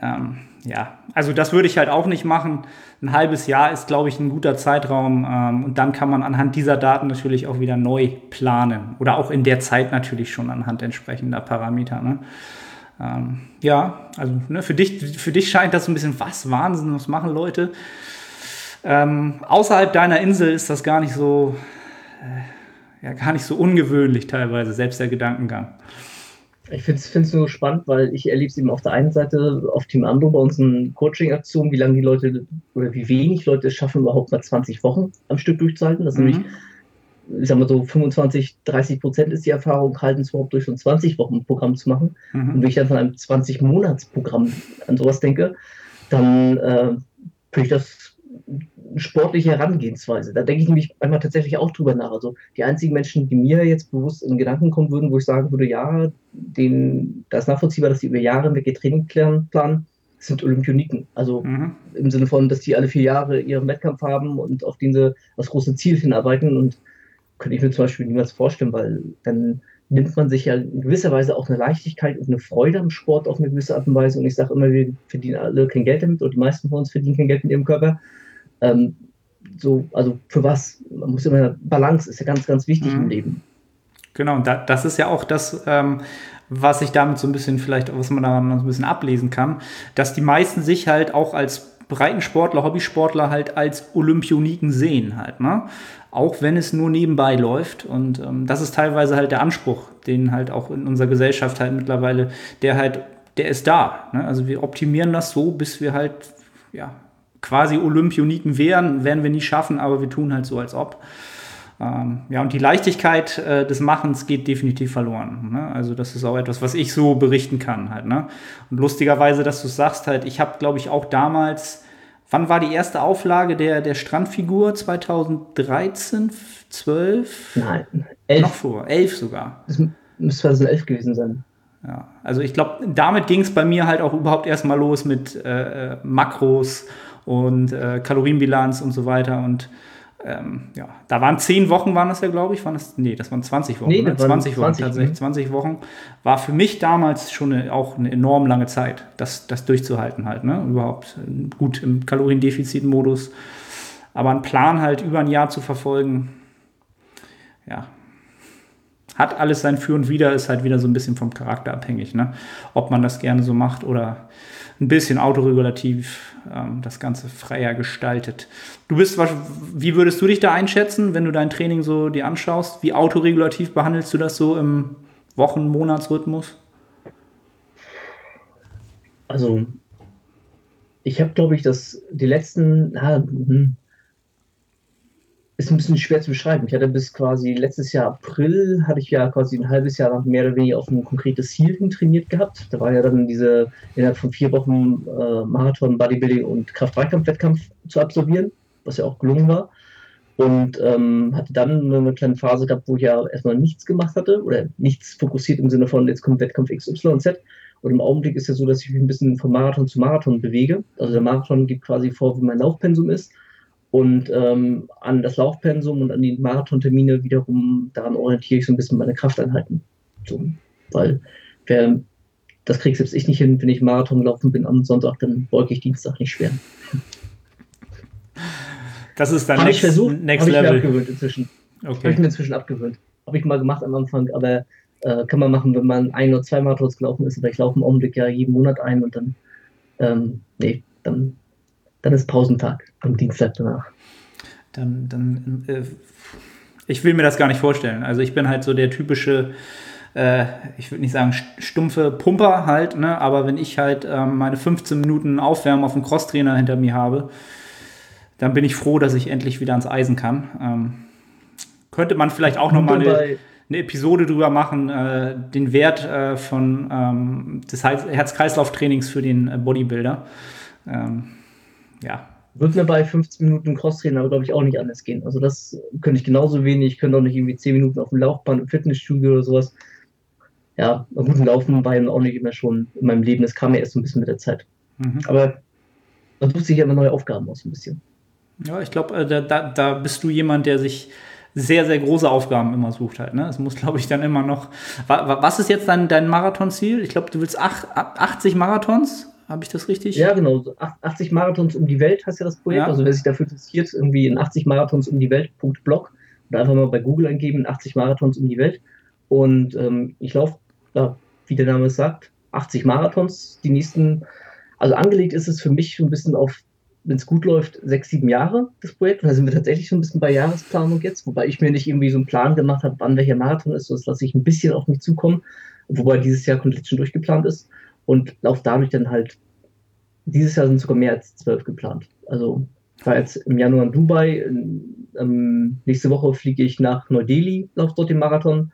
Ähm, ja, also das würde ich halt auch nicht machen. Ein halbes Jahr ist, glaube ich, ein guter Zeitraum. Ähm, und dann kann man anhand dieser Daten natürlich auch wieder neu planen. Oder auch in der Zeit natürlich schon anhand entsprechender Parameter. Ne? Ähm, ja, also ne, für, dich, für dich scheint das so ein bisschen, was Wahnsinn, was machen Leute? Ähm, außerhalb deiner Insel ist das gar nicht so, äh, ja, gar nicht so ungewöhnlich teilweise, selbst der Gedankengang. Ich finde es nur spannend, weil ich erlebe es eben auf der einen Seite auf Team Andro bei unseren Coaching-Aktionen, wie lange die Leute oder wie wenig Leute es schaffen, überhaupt mal 20 Wochen am Stück durchzuhalten. Das mhm. nämlich, ich sag mal so 25, 30 Prozent ist die Erfahrung, halten es überhaupt durch so ein 20-Wochen-Programm zu machen. Mhm. Und wenn ich dann von einem 20-Monats-Programm an sowas denke, dann äh, finde ich das sportliche Herangehensweise. Da denke ich nämlich einmal tatsächlich auch drüber nach. Also die einzigen Menschen, die mir jetzt bewusst in Gedanken kommen würden, wo ich sagen würde, ja, den, da ist nachvollziehbar, dass die über Jahre hinweg Training planen, sind Olympioniken. Also mhm. im Sinne von, dass die alle vier Jahre ihren Wettkampf haben und auf den sie das große Ziel hinarbeiten. Und könnte ich mir zum Beispiel niemals vorstellen, weil dann nimmt man sich ja in gewisser Weise auch eine Leichtigkeit und eine Freude am Sport auf eine gewisse Art und Weise. Und ich sage immer, wir verdienen alle kein Geld damit oder die meisten von uns verdienen kein Geld mit ihrem Körper. Ähm, so, also für was? Man muss immer, Balance ist ja ganz, ganz wichtig mhm. im Leben. Genau, und da, das ist ja auch das, ähm, was ich damit so ein bisschen vielleicht, was man da so ein bisschen ablesen kann, dass die meisten sich halt auch als Breitensportler, Hobbysportler halt als Olympioniken sehen halt, ne? Auch wenn es nur nebenbei läuft. Und ähm, das ist teilweise halt der Anspruch, den halt auch in unserer Gesellschaft halt mittlerweile, der halt, der ist da. Ne? Also wir optimieren das so, bis wir halt, ja, quasi Olympioniken wären, werden wir nie schaffen, aber wir tun halt so, als ob. Ähm, ja, und die Leichtigkeit äh, des Machens geht definitiv verloren. Ne? Also das ist auch etwas, was ich so berichten kann halt. Ne? Und lustigerweise, dass du sagst halt, ich habe, glaube ich, auch damals, wann war die erste Auflage der, der Strandfigur? 2013, 12? Nein, 11. Noch vor, 11 sogar. Das müsste 2011 gewesen sein. Ja, also ich glaube, damit ging es bei mir halt auch überhaupt erstmal los mit äh, äh Makros und äh, Kalorienbilanz und so weiter. Und ähm, ja, da waren zehn Wochen, waren das ja, glaube ich. Waren das, nee, das waren 20 Wochen. Nee, ne? 20 Wochen 20, tatsächlich. 20 mhm. Wochen war für mich damals schon eine, auch eine enorm lange Zeit, das, das durchzuhalten halt. Ne? Überhaupt äh, gut im Kaloriendefizitmodus. Aber einen Plan halt über ein Jahr zu verfolgen, ja, hat alles sein Für und Wider, ist halt wieder so ein bisschen vom Charakter abhängig, ne? Ob man das gerne so macht oder ein bisschen autoregulativ ähm, das Ganze freier gestaltet. Du bist, wie würdest du dich da einschätzen, wenn du dein Training so dir anschaust? Wie autoregulativ behandelst du das so im Wochen-, Monatsrhythmus? Also, ich habe, glaube ich, das die letzten, hm, ist ein bisschen schwer zu beschreiben. Ich hatte bis quasi letztes Jahr April, hatte ich ja quasi ein halbes Jahr lang mehr oder weniger auf ein konkretes Ziel hin trainiert gehabt. Da war ja dann diese innerhalb von vier Wochen äh, Marathon, Bodybuilding und Kraft-Dreikampf-Wettkampf zu absolvieren, was ja auch gelungen war. Und ähm, hatte dann eine kleine Phase gehabt, wo ich ja erstmal nichts gemacht hatte oder nichts fokussiert im Sinne von, jetzt kommt Wettkampf X, Y und Z. Und im Augenblick ist ja so, dass ich mich ein bisschen von Marathon zu Marathon bewege. Also der Marathon gibt quasi vor, wie mein Laufpensum ist und ähm, an das Laufpensum und an die Marathontermine wiederum, daran orientiere ich so ein bisschen meine Krafteinheiten. So, weil wer, das krieg selbst ich nicht hin, wenn ich Marathon laufen bin am Sonntag, dann beuge ich Dienstag nicht schwer. Das ist dann next, ich versucht, next Level. Ich mir abgewöhnt inzwischen. Okay. Habe ich mir inzwischen abgewöhnt. Habe ich mal gemacht am Anfang, aber äh, kann man machen, wenn man ein oder zwei Marathons gelaufen ist. Aber ich laufe im Augenblick ja jeden Monat ein und dann, ähm, nee, dann dann ist Pausentag am Dienstag danach. Dann, dann äh, ich will mir das gar nicht vorstellen. Also ich bin halt so der typische, äh, ich würde nicht sagen stumpfe Pumper halt, ne? aber wenn ich halt ähm, meine 15 Minuten Aufwärmen auf dem Crosstrainer hinter mir habe, dann bin ich froh, dass ich endlich wieder ans Eisen kann. Ähm, könnte man vielleicht auch nochmal eine, eine Episode drüber machen, äh, den Wert äh, von ähm, des Herz-Kreislauf-Trainings für den äh, Bodybuilder. Ähm, ja. Wird mir bei 15 Minuten Crosstrainer aber, glaube ich, auch nicht anders gehen. Also das könnte ich genauso wenig. Ich könnte auch nicht irgendwie 10 Minuten auf dem Laufband im Fitnessstudio oder sowas. Ja, guten Laufen war ja auch nicht immer schon in meinem Leben. Das kam ja erst so ein bisschen mit der Zeit. Mhm. Aber man sucht sich ja immer neue Aufgaben aus, ein bisschen. Ja, ich glaube, äh, da, da, da, bist du jemand, der sich sehr, sehr große Aufgaben immer sucht halt. Ne? Es muss, glaube ich, dann immer noch. Was ist jetzt dein, dein Marathonziel? Ich glaube, du willst 80 Marathons. Habe ich das richtig? Ja, genau. 80 Marathons um die Welt hast ja das Projekt. Ja. Also wer sich dafür interessiert, irgendwie in 80 Marathons um die Welt.blog oder einfach mal bei Google eingeben, 80 Marathons um die Welt. Und ähm, ich laufe, ja, wie der Name es sagt, 80 Marathons. Die nächsten, also angelegt ist es für mich ein bisschen auf wenn es gut läuft, sechs, sieben Jahre, das Projekt. Und da sind wir tatsächlich schon ein bisschen bei Jahresplanung jetzt, wobei ich mir nicht irgendwie so einen Plan gemacht habe, wann welcher Marathon ist. Das lasse ich ein bisschen auf mich zukommen, wobei dieses Jahr komplett schon durchgeplant ist. Und laufe dadurch dann halt, dieses Jahr sind sogar mehr als zwölf geplant. Also ich war jetzt im Januar in Dubai, ähm, nächste Woche fliege ich nach Neu-Delhi, laufe dort den Marathon.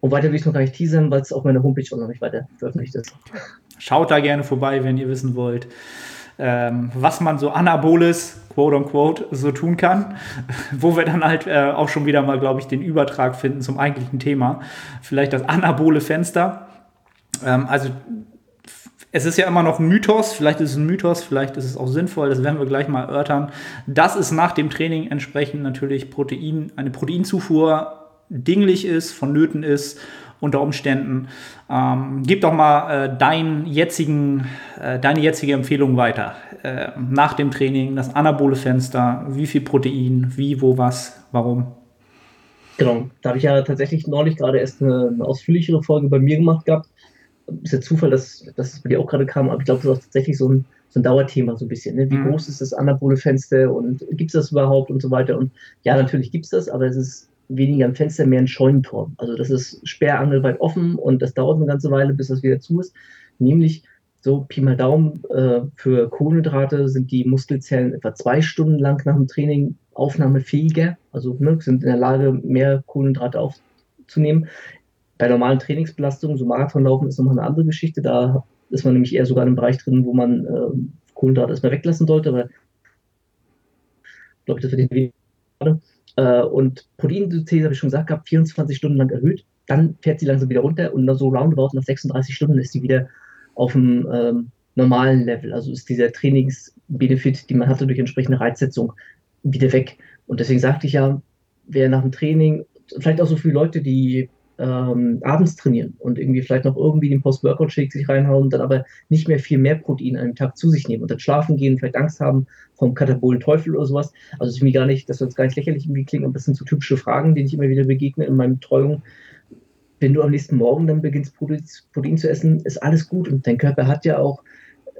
Und weiter will ich noch gar nicht teasern, weil es auf meiner Homepage auch noch nicht weiter veröffentlicht ist. Schaut da gerne vorbei, wenn ihr wissen wollt, ähm, was man so anaboles, quote unquote, so tun kann, wo wir dann halt äh, auch schon wieder mal, glaube ich, den Übertrag finden zum eigentlichen Thema. Vielleicht das anabole Fenster. Ähm, also es ist ja immer noch ein Mythos, vielleicht ist es ein Mythos, vielleicht ist es auch sinnvoll, das werden wir gleich mal erörtern, dass es nach dem Training entsprechend natürlich Protein, eine Proteinzufuhr dinglich ist, vonnöten ist unter Umständen. Ähm, gib doch mal äh, deinen jetzigen, äh, deine jetzige Empfehlung weiter. Äh, nach dem Training, das anabole Fenster, wie viel Protein, wie, wo, was, warum? Genau, da habe ich ja tatsächlich neulich gerade erst eine, eine, ausführlichere Folge bei mir gemacht gehabt. Ist ja Zufall, dass, dass es bei dir auch gerade kam, aber ich glaube, das ist auch tatsächlich so ein, so ein Dauerthema so ein bisschen. Ne? Wie mhm. groß ist das anabole Fenster und gibt es das überhaupt und so weiter? Und ja, natürlich gibt es das, aber es ist weniger ein Fenster, mehr ein Scheunentor. Also das ist sperrangelweit offen und das dauert eine ganze Weile, bis das wieder zu ist. Nämlich so Pi mal Daumen, äh, für Kohlenhydrate sind die Muskelzellen etwa zwei Stunden lang nach dem Training aufnahmefähiger, also ne, sind in der Lage, mehr Kohlenhydrate aufzunehmen. Bei normalen Trainingsbelastungen, so Marathonlaufen ist nochmal eine andere Geschichte, da ist man nämlich eher sogar in einem Bereich drin, wo man äh, Kohlenhydrate erstmal weglassen sollte, glaube ich, das wird den. Äh, und Proteinsynthese, habe ich schon gesagt, gehabt, 24 Stunden lang erhöht. Dann fährt sie langsam wieder runter und so roundabout nach 36 Stunden ist sie wieder auf dem ähm, normalen Level. Also ist dieser Trainingsbenefit, die man hatte durch entsprechende Reizsetzung, wieder weg. Und deswegen sagte ich ja, wer nach dem Training, vielleicht auch so viele Leute, die ähm, abends trainieren und irgendwie vielleicht noch irgendwie den Post-Workout-Shake sich reinhauen, dann aber nicht mehr viel mehr Protein an einem Tag zu sich nehmen und dann schlafen gehen, vielleicht Angst haben vom katabolen Teufel oder sowas. Also es ist mir gar nicht, das soll jetzt gar nicht lächerlich irgendwie klingen, aber das sind so typische Fragen, denen ich immer wieder begegne in meinen Betreuungen. Wenn du am nächsten Morgen dann beginnst, Protein zu essen, ist alles gut und dein Körper hat ja auch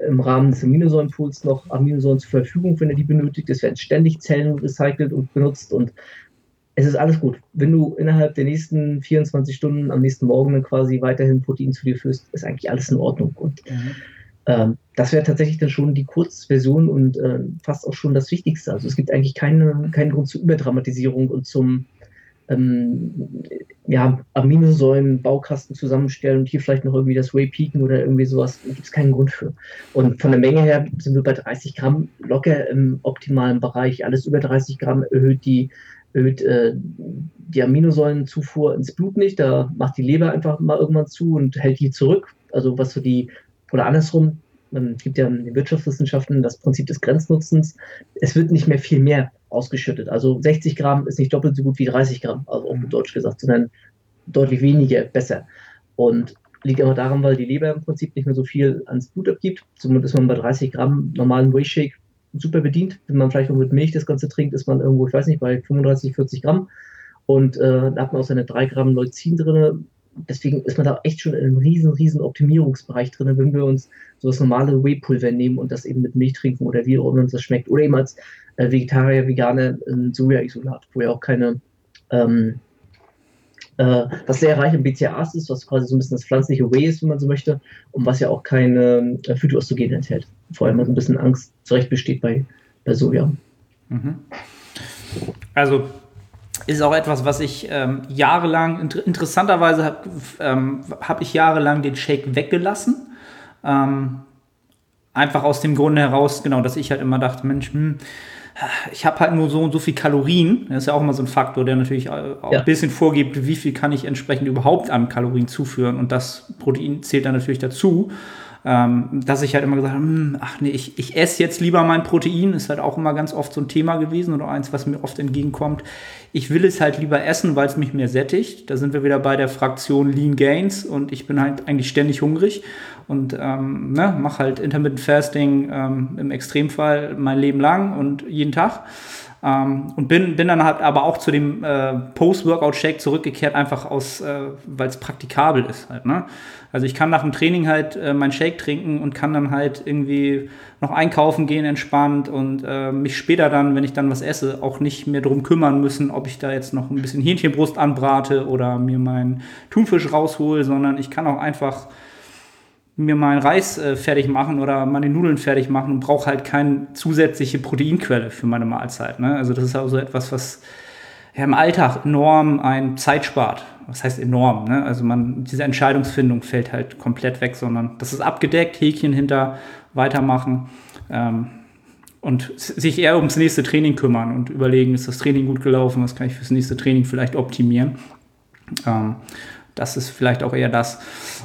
im Rahmen des Aminosäurenpools noch Aminosäuren zur Verfügung, wenn er die benötigt. Es werden ständig Zellen recycelt und benutzt und es ist alles gut. Wenn du innerhalb der nächsten 24 Stunden am nächsten Morgen dann quasi weiterhin Protein zu dir führst, ist eigentlich alles in Ordnung. Und mhm. ähm, das wäre tatsächlich dann schon die Kurzversion und äh, fast auch schon das Wichtigste. Also es gibt eigentlich keine, keinen Grund zur Überdramatisierung und zum ähm, ja, Aminosäuren, Baukasten zusammenstellen und hier vielleicht noch irgendwie das Whey peaken oder irgendwie sowas, da gibt es keinen Grund für. Und von der Menge her sind wir bei 30 Gramm locker im optimalen Bereich. Alles über 30 Gramm erhöht die erhöht äh, die Aminosäurenzufuhr ins Blut nicht. Da macht die Leber einfach mal irgendwann zu und hält die zurück. Also was so die, oder andersrum, es gibt ja in den Wirtschaftswissenschaften das Prinzip des Grenznutzens. Es wird nicht mehr viel mehr ausgeschüttet. Also 60 Gramm ist nicht doppelt so gut wie 30 Gramm, also auf Deutsch gesagt, sondern deutlich weniger besser. Und liegt aber daran, weil die Leber im Prinzip nicht mehr so viel ans Blut abgibt. Somit ist man bei 30 Gramm normalen Whey-Shake super bedient. Wenn man vielleicht noch mit Milch das Ganze trinkt, ist man irgendwo, ich weiß nicht, bei 35, 40 Gramm. Und äh, da hat man auch seine 3 Gramm Leucin drin. Deswegen ist man da echt schon in einem riesen, riesen Optimierungsbereich drin, wenn wir uns so das normale Whey-Pulver nehmen und das eben mit Milch trinken oder wie auch immer uns das schmeckt. Oder eben als äh, Vegetarier, Veganer ein Soja-Isolat, wo ja auch keine ähm, äh, was sehr reich an BCAAs ist, was quasi so ein bisschen das pflanzliche Whey ist, wenn man so möchte, und was ja auch keine äh, Phytoöstrogene enthält. Vor allem, also ein bisschen Angst zurecht besteht bei, bei Soja. Mhm. Also ist auch etwas, was ich ähm, jahrelang, inter interessanterweise habe ähm, hab ich jahrelang den Shake weggelassen. Ähm, einfach aus dem Grunde heraus, genau, dass ich halt immer dachte, Mensch, hm, ich habe halt nur so und so viel Kalorien. Das ist ja auch immer so ein Faktor, der natürlich auch ja. ein bisschen vorgibt, wie viel kann ich entsprechend überhaupt an Kalorien zuführen. Und das Protein zählt dann natürlich dazu. Ähm, dass ich halt immer gesagt habe, hm, ach nee, ich, ich esse jetzt lieber mein Protein, ist halt auch immer ganz oft so ein Thema gewesen oder eins, was mir oft entgegenkommt. Ich will es halt lieber essen, weil es mich mehr sättigt. Da sind wir wieder bei der Fraktion Lean Gains und ich bin halt eigentlich ständig hungrig und ähm, ne, mache halt Intermittent Fasting ähm, im Extremfall mein Leben lang und jeden Tag. Ähm, und bin, bin dann halt aber auch zu dem äh, Post-Workout-Shake zurückgekehrt, einfach aus, äh, weil es praktikabel ist halt. Ne? Also ich kann nach dem Training halt äh, mein Shake trinken und kann dann halt irgendwie noch einkaufen gehen entspannt und äh, mich später dann, wenn ich dann was esse, auch nicht mehr drum kümmern müssen, ob ich da jetzt noch ein bisschen Hähnchenbrust anbrate oder mir meinen Thunfisch raushole, sondern ich kann auch einfach mir meinen Reis äh, fertig machen oder meine Nudeln fertig machen und brauche halt keine zusätzliche Proteinquelle für meine Mahlzeit. Ne? Also das ist also etwas, was ja, im Alltag enorm ein Zeit spart. Was heißt enorm? Ne? Also man, diese Entscheidungsfindung fällt halt komplett weg, sondern das ist abgedeckt, Häkchen hinter, weitermachen ähm, und sich eher ums nächste Training kümmern und überlegen, ist das Training gut gelaufen, was kann ich fürs nächste Training vielleicht optimieren. Ähm, das ist vielleicht auch eher das.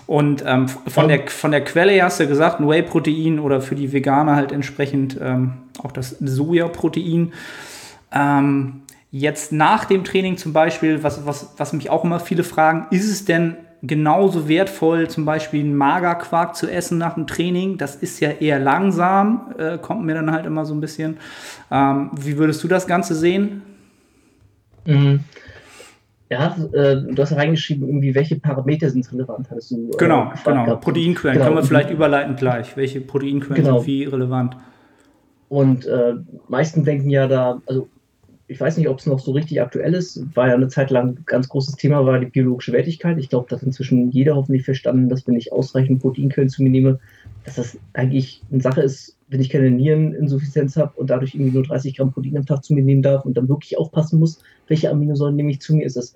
Und ähm, von, der, von der Quelle hast du gesagt, ein Whey-Protein oder für die Veganer halt entsprechend ähm, auch das Soja-Protein. Ähm, jetzt nach dem Training zum Beispiel, was, was, was mich auch immer viele fragen, ist es denn genauso wertvoll, zum Beispiel einen Magerquark zu essen nach dem Training? Das ist ja eher langsam, äh, kommt mir dann halt immer so ein bisschen. Ähm, wie würdest du das Ganze sehen? Mhm. Ja, äh, du hast reingeschrieben, irgendwie, welche Parameter sind relevant, hattest du. Äh, genau, genau. Gehabt. Proteinquellen. Genau. Können wir vielleicht überleiten gleich. Welche Proteinquellen genau. sind wie relevant? Und äh, meisten denken ja da, also ich weiß nicht, ob es noch so richtig aktuell ist, war ja eine Zeit lang ein ganz großes Thema, war die biologische Wertigkeit. Ich glaube, dass inzwischen jeder hoffentlich verstanden, dass wenn ich ausreichend Proteinquellen zu mir nehme, dass das eigentlich eine Sache ist, wenn ich keine Niereninsuffizienz habe und dadurch irgendwie nur 30 Gramm Protein am Tag zu mir nehmen darf und dann wirklich aufpassen muss, welche Aminosäuren nehme ich zu mir, ist das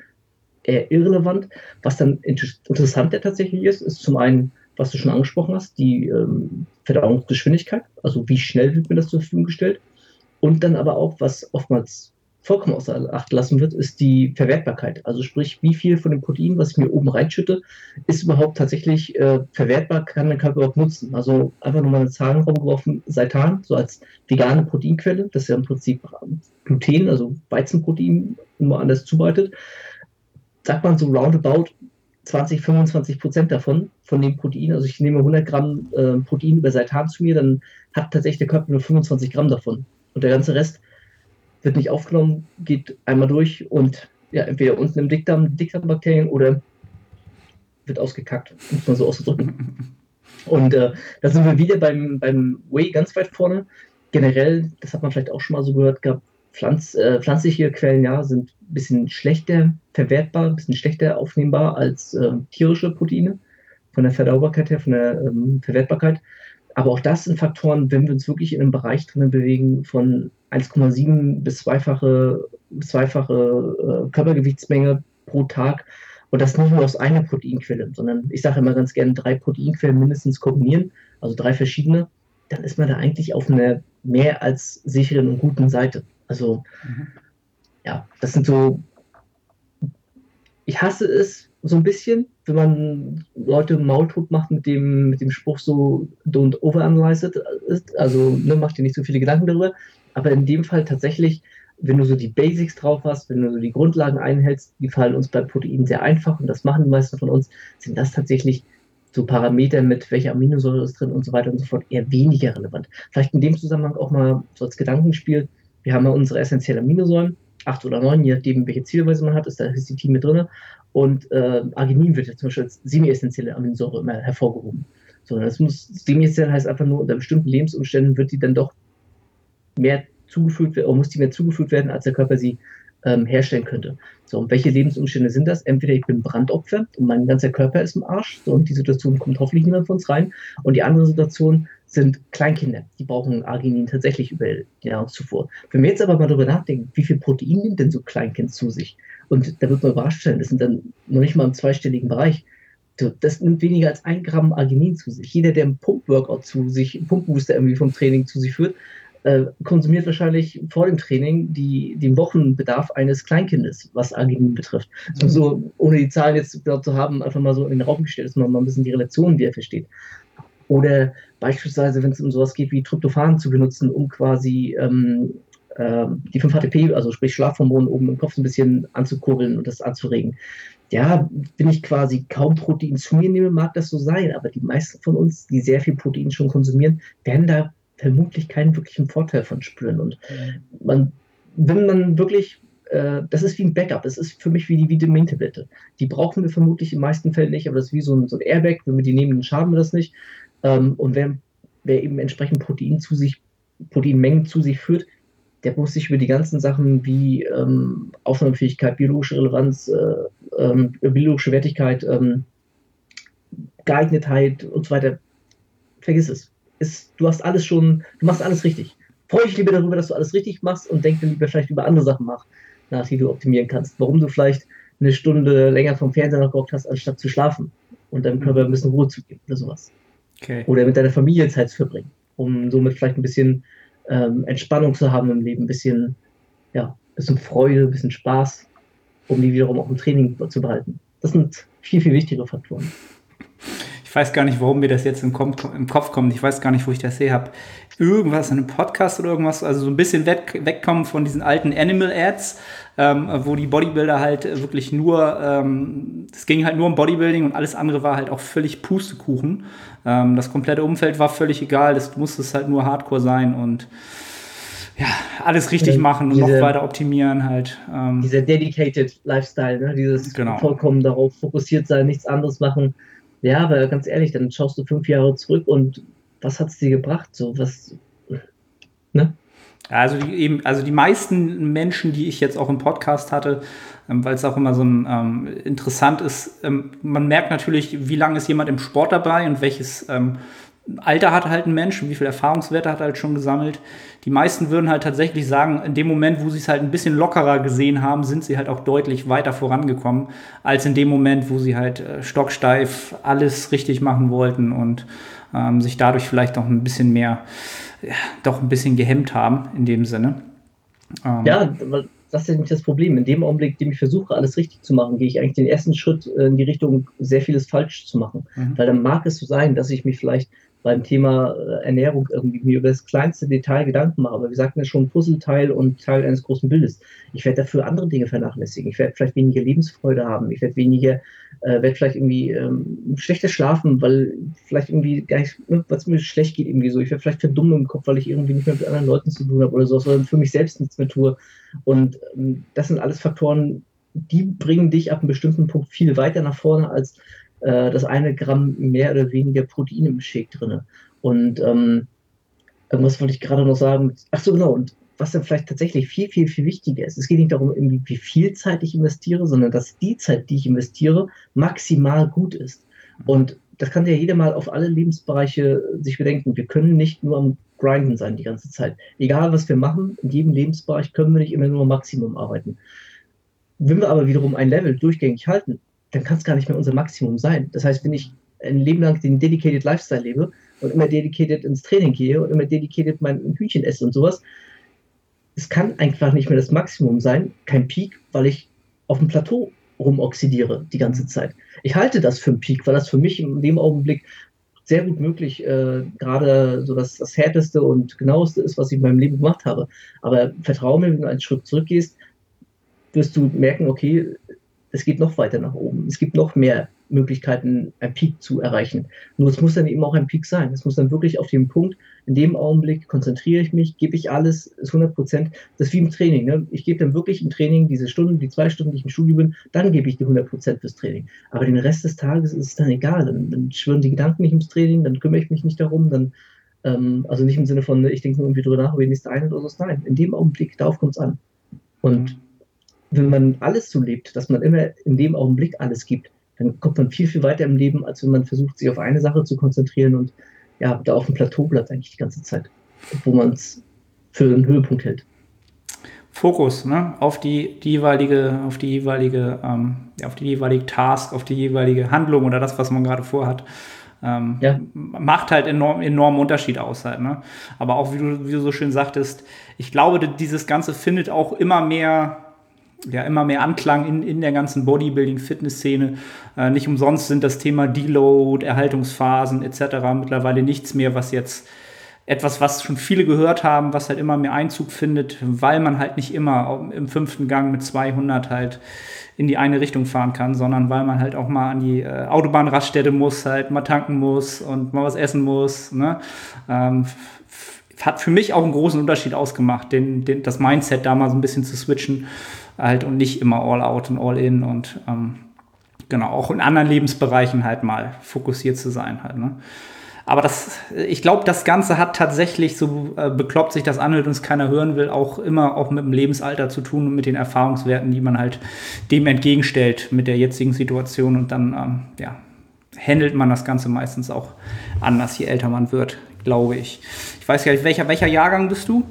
eher irrelevant. Was dann interessanter tatsächlich ist, ist zum einen, was du schon angesprochen hast, die ähm, Verdauungsgeschwindigkeit, also wie schnell wird mir das zur Verfügung gestellt. Und dann aber auch, was oftmals vollkommen außer Acht lassen wird, ist die Verwertbarkeit. Also sprich, wie viel von dem Protein, was ich mir oben reinschütte, ist überhaupt tatsächlich äh, verwertbar, kann der Körper überhaupt nutzen. Also einfach nochmal eine Zahl rumgeworfen, Seitan, so als vegane Proteinquelle, das ist ja im Prinzip Gluten, also Weizenprotein, nur anders zubereitet, sagt man so roundabout 20, 25 Prozent davon, von dem Protein. Also ich nehme 100 Gramm äh, Protein über Seitan zu mir, dann hat tatsächlich der Körper nur 25 Gramm davon. Und der ganze Rest wird nicht aufgenommen, geht einmal durch und ja, entweder unten im Dickdarm, Dickdarmbakterien oder wird ausgekackt, muss man so auszudrücken. Und äh, da sind wir wieder beim, beim Whey ganz weit vorne. Generell, das hat man vielleicht auch schon mal so gehört gehabt, Pflanz, äh, pflanzliche Quellen ja, sind ein bisschen schlechter verwertbar, ein bisschen schlechter aufnehmbar als äh, tierische Proteine von der Verdaubarkeit her, von der ähm, Verwertbarkeit. Aber auch das sind Faktoren, wenn wir uns wirklich in einem Bereich drinnen bewegen von 1,7 bis zweifache, zweifache äh, Körpergewichtsmenge pro Tag. Und das nicht nur aus einer Proteinquelle, sondern ich sage immer ganz gerne drei Proteinquellen mindestens kombinieren, also drei verschiedene, dann ist man da eigentlich auf einer mehr als sicheren und guten Seite. Also mhm. ja, das sind so, ich hasse es so ein bisschen, wenn man Leute Maultot macht mit dem, mit dem Spruch so, don't overanalyze it, also ne, mach dir nicht so viele Gedanken darüber. Aber in dem Fall tatsächlich, wenn du so die Basics drauf hast, wenn du so die Grundlagen einhältst, die fallen uns bei Proteinen sehr einfach und das machen die meisten von uns, sind das tatsächlich so Parameter mit welcher Aminosäure ist drin und so weiter und so fort eher weniger relevant. Vielleicht in dem Zusammenhang auch mal so als Gedankenspiel. Wir haben ja unsere essentiellen Aminosäuren, acht oder neun, je nachdem, welche Zielweise man hat, ist da Histidin mit drin. Und äh, Arginin wird ja zum Beispiel als semi-essentielle Aminosäure immer hervorgehoben. So, das muss, semi-essentiell heißt einfach nur, unter bestimmten Lebensumständen wird die dann doch mehr zugefügt oder muss die mehr zugefügt werden, als der Körper sie ähm, herstellen könnte. So, und welche Lebensumstände sind das? Entweder ich bin Brandopfer und mein ganzer Körper ist im Arsch, so, und die Situation kommt hoffentlich niemand von uns rein. Und die andere Situation sind Kleinkinder, die brauchen Arginin tatsächlich über die Nahrungszufuhr. Wenn wir jetzt aber mal darüber nachdenken, wie viel Protein nimmt denn so ein Kleinkind zu sich? Und da wird man überrascht sein, das sind dann noch nicht mal im zweistelligen Bereich. Das nimmt weniger als ein Gramm Arginin zu sich. Jeder, der einen Pump-Workout zu sich, einen Pumpbooster irgendwie vom Training zu sich führt, äh, konsumiert wahrscheinlich vor dem Training die, den Wochenbedarf eines Kleinkindes, was Arginin betrifft. Mhm. So, ohne die Zahlen jetzt zu haben, einfach mal so in den Raum gestellt, dass man mal ein bisschen die Relationen wieder versteht. Oder beispielsweise, wenn es um sowas geht wie Tryptophan zu benutzen, um quasi ähm, äh, die 5-HTP, also sprich Schlafhormone, oben im Kopf ein bisschen anzukurbeln und das anzuregen. Ja, wenn ich quasi kaum Protein zu mir nehme, mag das so sein, aber die meisten von uns, die sehr viel Protein schon konsumieren, werden da vermutlich keinen wirklichen Vorteil von spüren. Und man, wenn man wirklich äh, das ist wie ein Backup. Das ist für mich wie die Vitamintablette. Die brauchen wir vermutlich in den meisten Fällen nicht, aber das ist wie so ein, so ein Airbag. Wenn wir die nehmen, dann schaden wir das nicht. Ähm, und wer, wer eben entsprechend Protein zu sich, Proteinmengen zu sich führt, der muss sich über die ganzen Sachen wie ähm, Aufnahmefähigkeit, biologische Relevanz, äh, ähm, biologische Wertigkeit, ähm, Geeignetheit und so weiter, vergiss es. Ist, du hast alles schon, du machst alles richtig. Freue dich lieber darüber, dass du alles richtig machst und denk dann lieber vielleicht über andere Sachen nach, nach die du optimieren kannst. Warum du vielleicht eine Stunde länger vom Fernseher noch geguckt hast, anstatt zu schlafen und deinem Körper ein bisschen Ruhe zu geben oder sowas. Okay. Oder mit deiner Familie Zeit zu verbringen, um somit vielleicht ein bisschen ähm, Entspannung zu haben im Leben, ein bisschen, ja, ein bisschen Freude, ein bisschen Spaß, um die wiederum auch im Training zu behalten. Das sind viel, viel wichtigere Faktoren. Ich weiß gar nicht, warum mir das jetzt im, Kopf kommt. Ich weiß gar nicht, wo ich das her habe. Irgendwas in einem Podcast oder irgendwas. Also so ein bisschen weg, wegkommen von diesen alten Animal-Ads, ähm, wo die Bodybuilder halt wirklich nur, ähm, es ging halt nur um Bodybuilding und alles andere war halt auch völlig Pustekuchen. Ähm, das komplette Umfeld war völlig egal. Das musste halt nur Hardcore sein und ja, alles richtig machen und diese, noch weiter optimieren halt. Ähm. Dieser dedicated Lifestyle, ne? dieses genau. vollkommen darauf fokussiert sein, nichts anderes machen. Ja, aber ganz ehrlich, dann schaust du fünf Jahre zurück und was hat es dir gebracht? So, was, ne? Also die, eben, also die meisten Menschen, die ich jetzt auch im Podcast hatte, ähm, weil es auch immer so ein, ähm, interessant ist, ähm, man merkt natürlich, wie lange ist jemand im Sport dabei und welches ähm, Alter hat halt ein Mensch und wie viel Erfahrungswerte hat er halt schon gesammelt. Die meisten würden halt tatsächlich sagen, in dem Moment, wo sie es halt ein bisschen lockerer gesehen haben, sind sie halt auch deutlich weiter vorangekommen, als in dem Moment, wo sie halt äh, stocksteif alles richtig machen wollten und ähm, sich dadurch vielleicht auch ein bisschen mehr, ja, doch ein bisschen gehemmt haben in dem Sinne. Ähm, ja, das ist nicht das Problem. In dem Augenblick, in dem ich versuche, alles richtig zu machen, gehe ich eigentlich den ersten Schritt äh, in die Richtung, sehr vieles falsch zu machen. Mhm. Weil dann mag es so sein, dass ich mich vielleicht beim Thema äh, Ernährung irgendwie mir über das kleinste Detail Gedanken mache. Aber wir sagten ja schon, Puzzleteil und Teil eines großen Bildes. Ich werde dafür andere Dinge vernachlässigen. Ich werde vielleicht weniger Lebensfreude haben. Ich werde weniger, äh, werde vielleicht irgendwie ähm, schlechter schlafen, weil vielleicht irgendwie gar nicht, ne, was mir schlecht geht irgendwie so. Ich werde vielleicht verdummen im Kopf, weil ich irgendwie nicht mehr mit anderen Leuten zu tun habe oder so, sondern für mich selbst nichts mehr tue. Und ähm, das sind alles Faktoren, die bringen dich ab einem bestimmten Punkt viel weiter nach vorne als äh, das eine Gramm mehr oder weniger Protein im Shake drin. Und ähm, irgendwas wollte ich gerade noch sagen. Ach so, genau. Und was dann vielleicht tatsächlich viel, viel, viel wichtiger ist. Es geht nicht darum, wie viel Zeit ich investiere, sondern dass die Zeit, die ich investiere, maximal gut ist. Und das kann ja jeder mal auf alle Lebensbereiche sich bedenken. Wir können nicht nur am Grinden sein die ganze Zeit. Egal, was wir machen, in jedem Lebensbereich können wir nicht immer nur Maximum arbeiten. Wenn wir aber wiederum ein Level durchgängig halten, dann kann es gar nicht mehr unser Maximum sein. Das heißt, wenn ich ein Leben lang den dedicated Lifestyle lebe und immer dedicated ins Training gehe und immer dedicated mein Hühnchen esse und sowas, es kann einfach nicht mehr das Maximum sein, kein Peak, weil ich auf dem Plateau rumoxidiere die ganze Zeit. Ich halte das für einen Peak, weil das für mich in dem Augenblick sehr gut möglich äh, gerade so das, das härteste und genaueste ist, was ich in meinem Leben gemacht habe. Aber vertraue mir, wenn du einen Schritt zurückgehst, wirst du merken, okay, es geht noch weiter nach oben. Es gibt noch mehr Möglichkeiten, ein Peak zu erreichen. Nur es muss dann eben auch ein Peak sein. Es muss dann wirklich auf den Punkt, in dem Augenblick konzentriere ich mich, gebe ich alles, ist 100 Prozent. Das ist wie im Training. Ne? Ich gebe dann wirklich im Training diese Stunden, die zwei Stunden, die ich im Studio bin, dann gebe ich die 100 Prozent fürs Training. Aber den Rest des Tages ist es dann egal. Dann, dann schwirren die Gedanken nicht ums Training, dann kümmere ich mich nicht darum, dann ähm, also nicht im Sinne von, ich denke nur irgendwie drüber nach, ob ich nächste Einheit oder so. Nein, in dem Augenblick, darauf kommt es an. Und wenn man alles so lebt, dass man immer in dem Augenblick alles gibt, dann kommt man viel, viel weiter im Leben, als wenn man versucht, sich auf eine Sache zu konzentrieren und ja, da auf dem Plateau bleibt eigentlich die ganze Zeit, wo man es für einen Höhepunkt hält. Fokus, ne? Auf die, die jeweilige, auf die jeweilige, ähm, auf die jeweilige Task, auf die jeweilige Handlung oder das, was man gerade vorhat. Ähm, ja. Macht halt enorm, enormen Unterschied aus halt, ne? Aber auch, wie du, wie du so schön sagtest, ich glaube, dieses Ganze findet auch immer mehr ja, immer mehr Anklang in, in der ganzen Bodybuilding-Fitness-Szene. Äh, nicht umsonst sind das Thema Deload, Erhaltungsphasen etc. mittlerweile nichts mehr, was jetzt etwas, was schon viele gehört haben, was halt immer mehr Einzug findet, weil man halt nicht immer im fünften Gang mit 200 halt in die eine Richtung fahren kann, sondern weil man halt auch mal an die äh, Autobahnraststätte muss, halt mal tanken muss und mal was essen muss. Ne? Ähm, hat für mich auch einen großen Unterschied ausgemacht, den, den, das Mindset da mal so ein bisschen zu switchen halt und nicht immer all out und all in und ähm, genau, auch in anderen Lebensbereichen halt mal fokussiert zu sein halt. Ne? Aber das, ich glaube, das Ganze hat tatsächlich, so äh, bekloppt sich das anhört und es keiner hören will, auch immer auch mit dem Lebensalter zu tun und mit den Erfahrungswerten, die man halt dem entgegenstellt mit der jetzigen Situation. Und dann, ähm, ja, handelt man das Ganze meistens auch anders, je älter man wird, glaube ich. Ich weiß gar nicht, welcher, welcher Jahrgang bist du?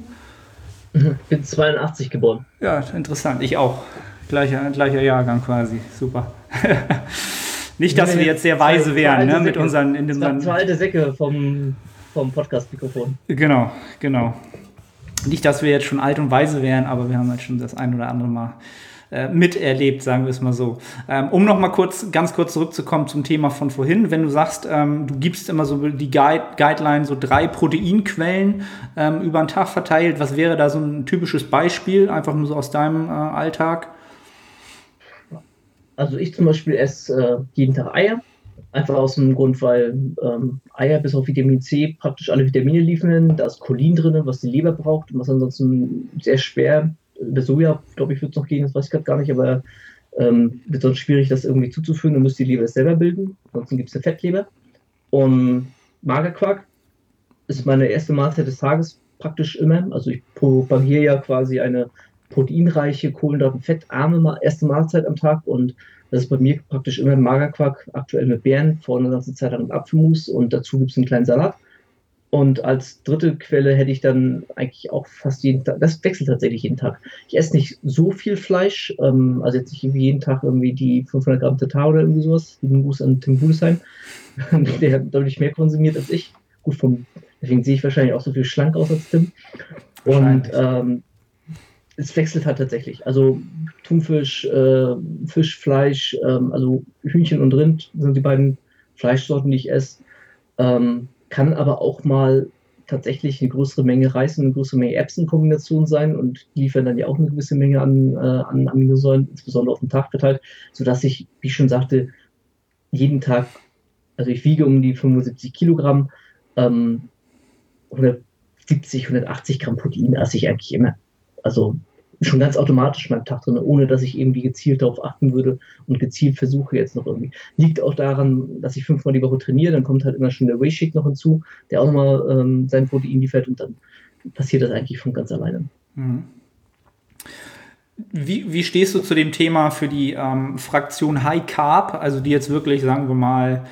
Ich bin 82 geboren. Ja, interessant. Ich auch. Gleicher, gleicher Jahrgang quasi. Super. Nicht, dass wir jetzt sehr weise wären, ne, mit unseren. In unseren zwei alte Säcke vom, vom Podcast-Mikrofon. Genau, genau. Nicht, dass wir jetzt schon alt und weise wären, aber wir haben halt schon das ein oder andere Mal äh, miterlebt, sagen wir es mal so. Ähm, um noch mal kurz, ganz kurz zurückzukommen zum Thema von vorhin, wenn du sagst, ähm, du gibst immer so die Guide, Guideline, so drei Proteinquellen ähm, über den Tag verteilt, was wäre da so ein typisches Beispiel, einfach nur so aus deinem äh, Alltag? Also ich zum Beispiel esse äh, jeden Tag Eier. Einfach aus dem Grund, weil ähm, Eier bis auf Vitamin C praktisch alle Vitamine liefern. Da ist Cholin drin, was die Leber braucht und was ansonsten sehr schwer. Der Soja, glaube ich, wird es noch gehen, das weiß ich gerade gar nicht, aber ähm, wird sonst schwierig, das irgendwie zuzuführen. Dann muss die Leber selber bilden. Ansonsten gibt es eine Fettleber. Und Magerquark ist meine erste Mahlzeit des Tages praktisch immer. Also ich propagiere ja quasi eine proteinreiche, Kohlenhydraten, fettarme erste Mahlzeit am Tag und das ist bei mir praktisch immer Magerquark, aktuell mit Beeren, vorne eine ganze Zeit lang mit Apfelmus und dazu gibt es einen kleinen Salat. Und als dritte Quelle hätte ich dann eigentlich auch fast jeden Tag, das wechselt tatsächlich jeden Tag. Ich esse nicht so viel Fleisch, ähm, also jetzt nicht jeden Tag irgendwie die 500 Gramm Tatar oder irgendwie sowas, lieben Gruß an Tim Gudesheim, der deutlich mehr konsumiert als ich. Gut, vom, deswegen sehe ich wahrscheinlich auch so viel schlank aus als Tim. Und ähm, es wechselt halt tatsächlich. Also Thunfisch, äh, Fisch, Fleisch, ähm, also Hühnchen und Rind sind die beiden Fleischsorten, die ich esse. Ähm, kann aber auch mal tatsächlich eine größere Menge Reis und eine größere Menge Erbsen-Kombination sein und liefern dann ja auch eine gewisse Menge an, äh, an Aminosäuren, insbesondere auf den Tag verteilt, sodass ich, wie ich schon sagte, jeden Tag, also ich wiege um die 75 Kilogramm, ähm, 170, 180 Gramm Protein esse ich eigentlich immer also schon ganz automatisch in meinem Tag drin, ohne dass ich irgendwie gezielt darauf achten würde und gezielt versuche jetzt noch irgendwie. Liegt auch daran, dass ich fünfmal die Woche trainiere, dann kommt halt immer schon der Wayshake noch hinzu, der auch nochmal ähm, sein Protein liefert und dann passiert das eigentlich von ganz alleine. Mhm. Wie, wie stehst du zu dem Thema für die ähm, Fraktion High Carb, also die jetzt wirklich, sagen wir mal,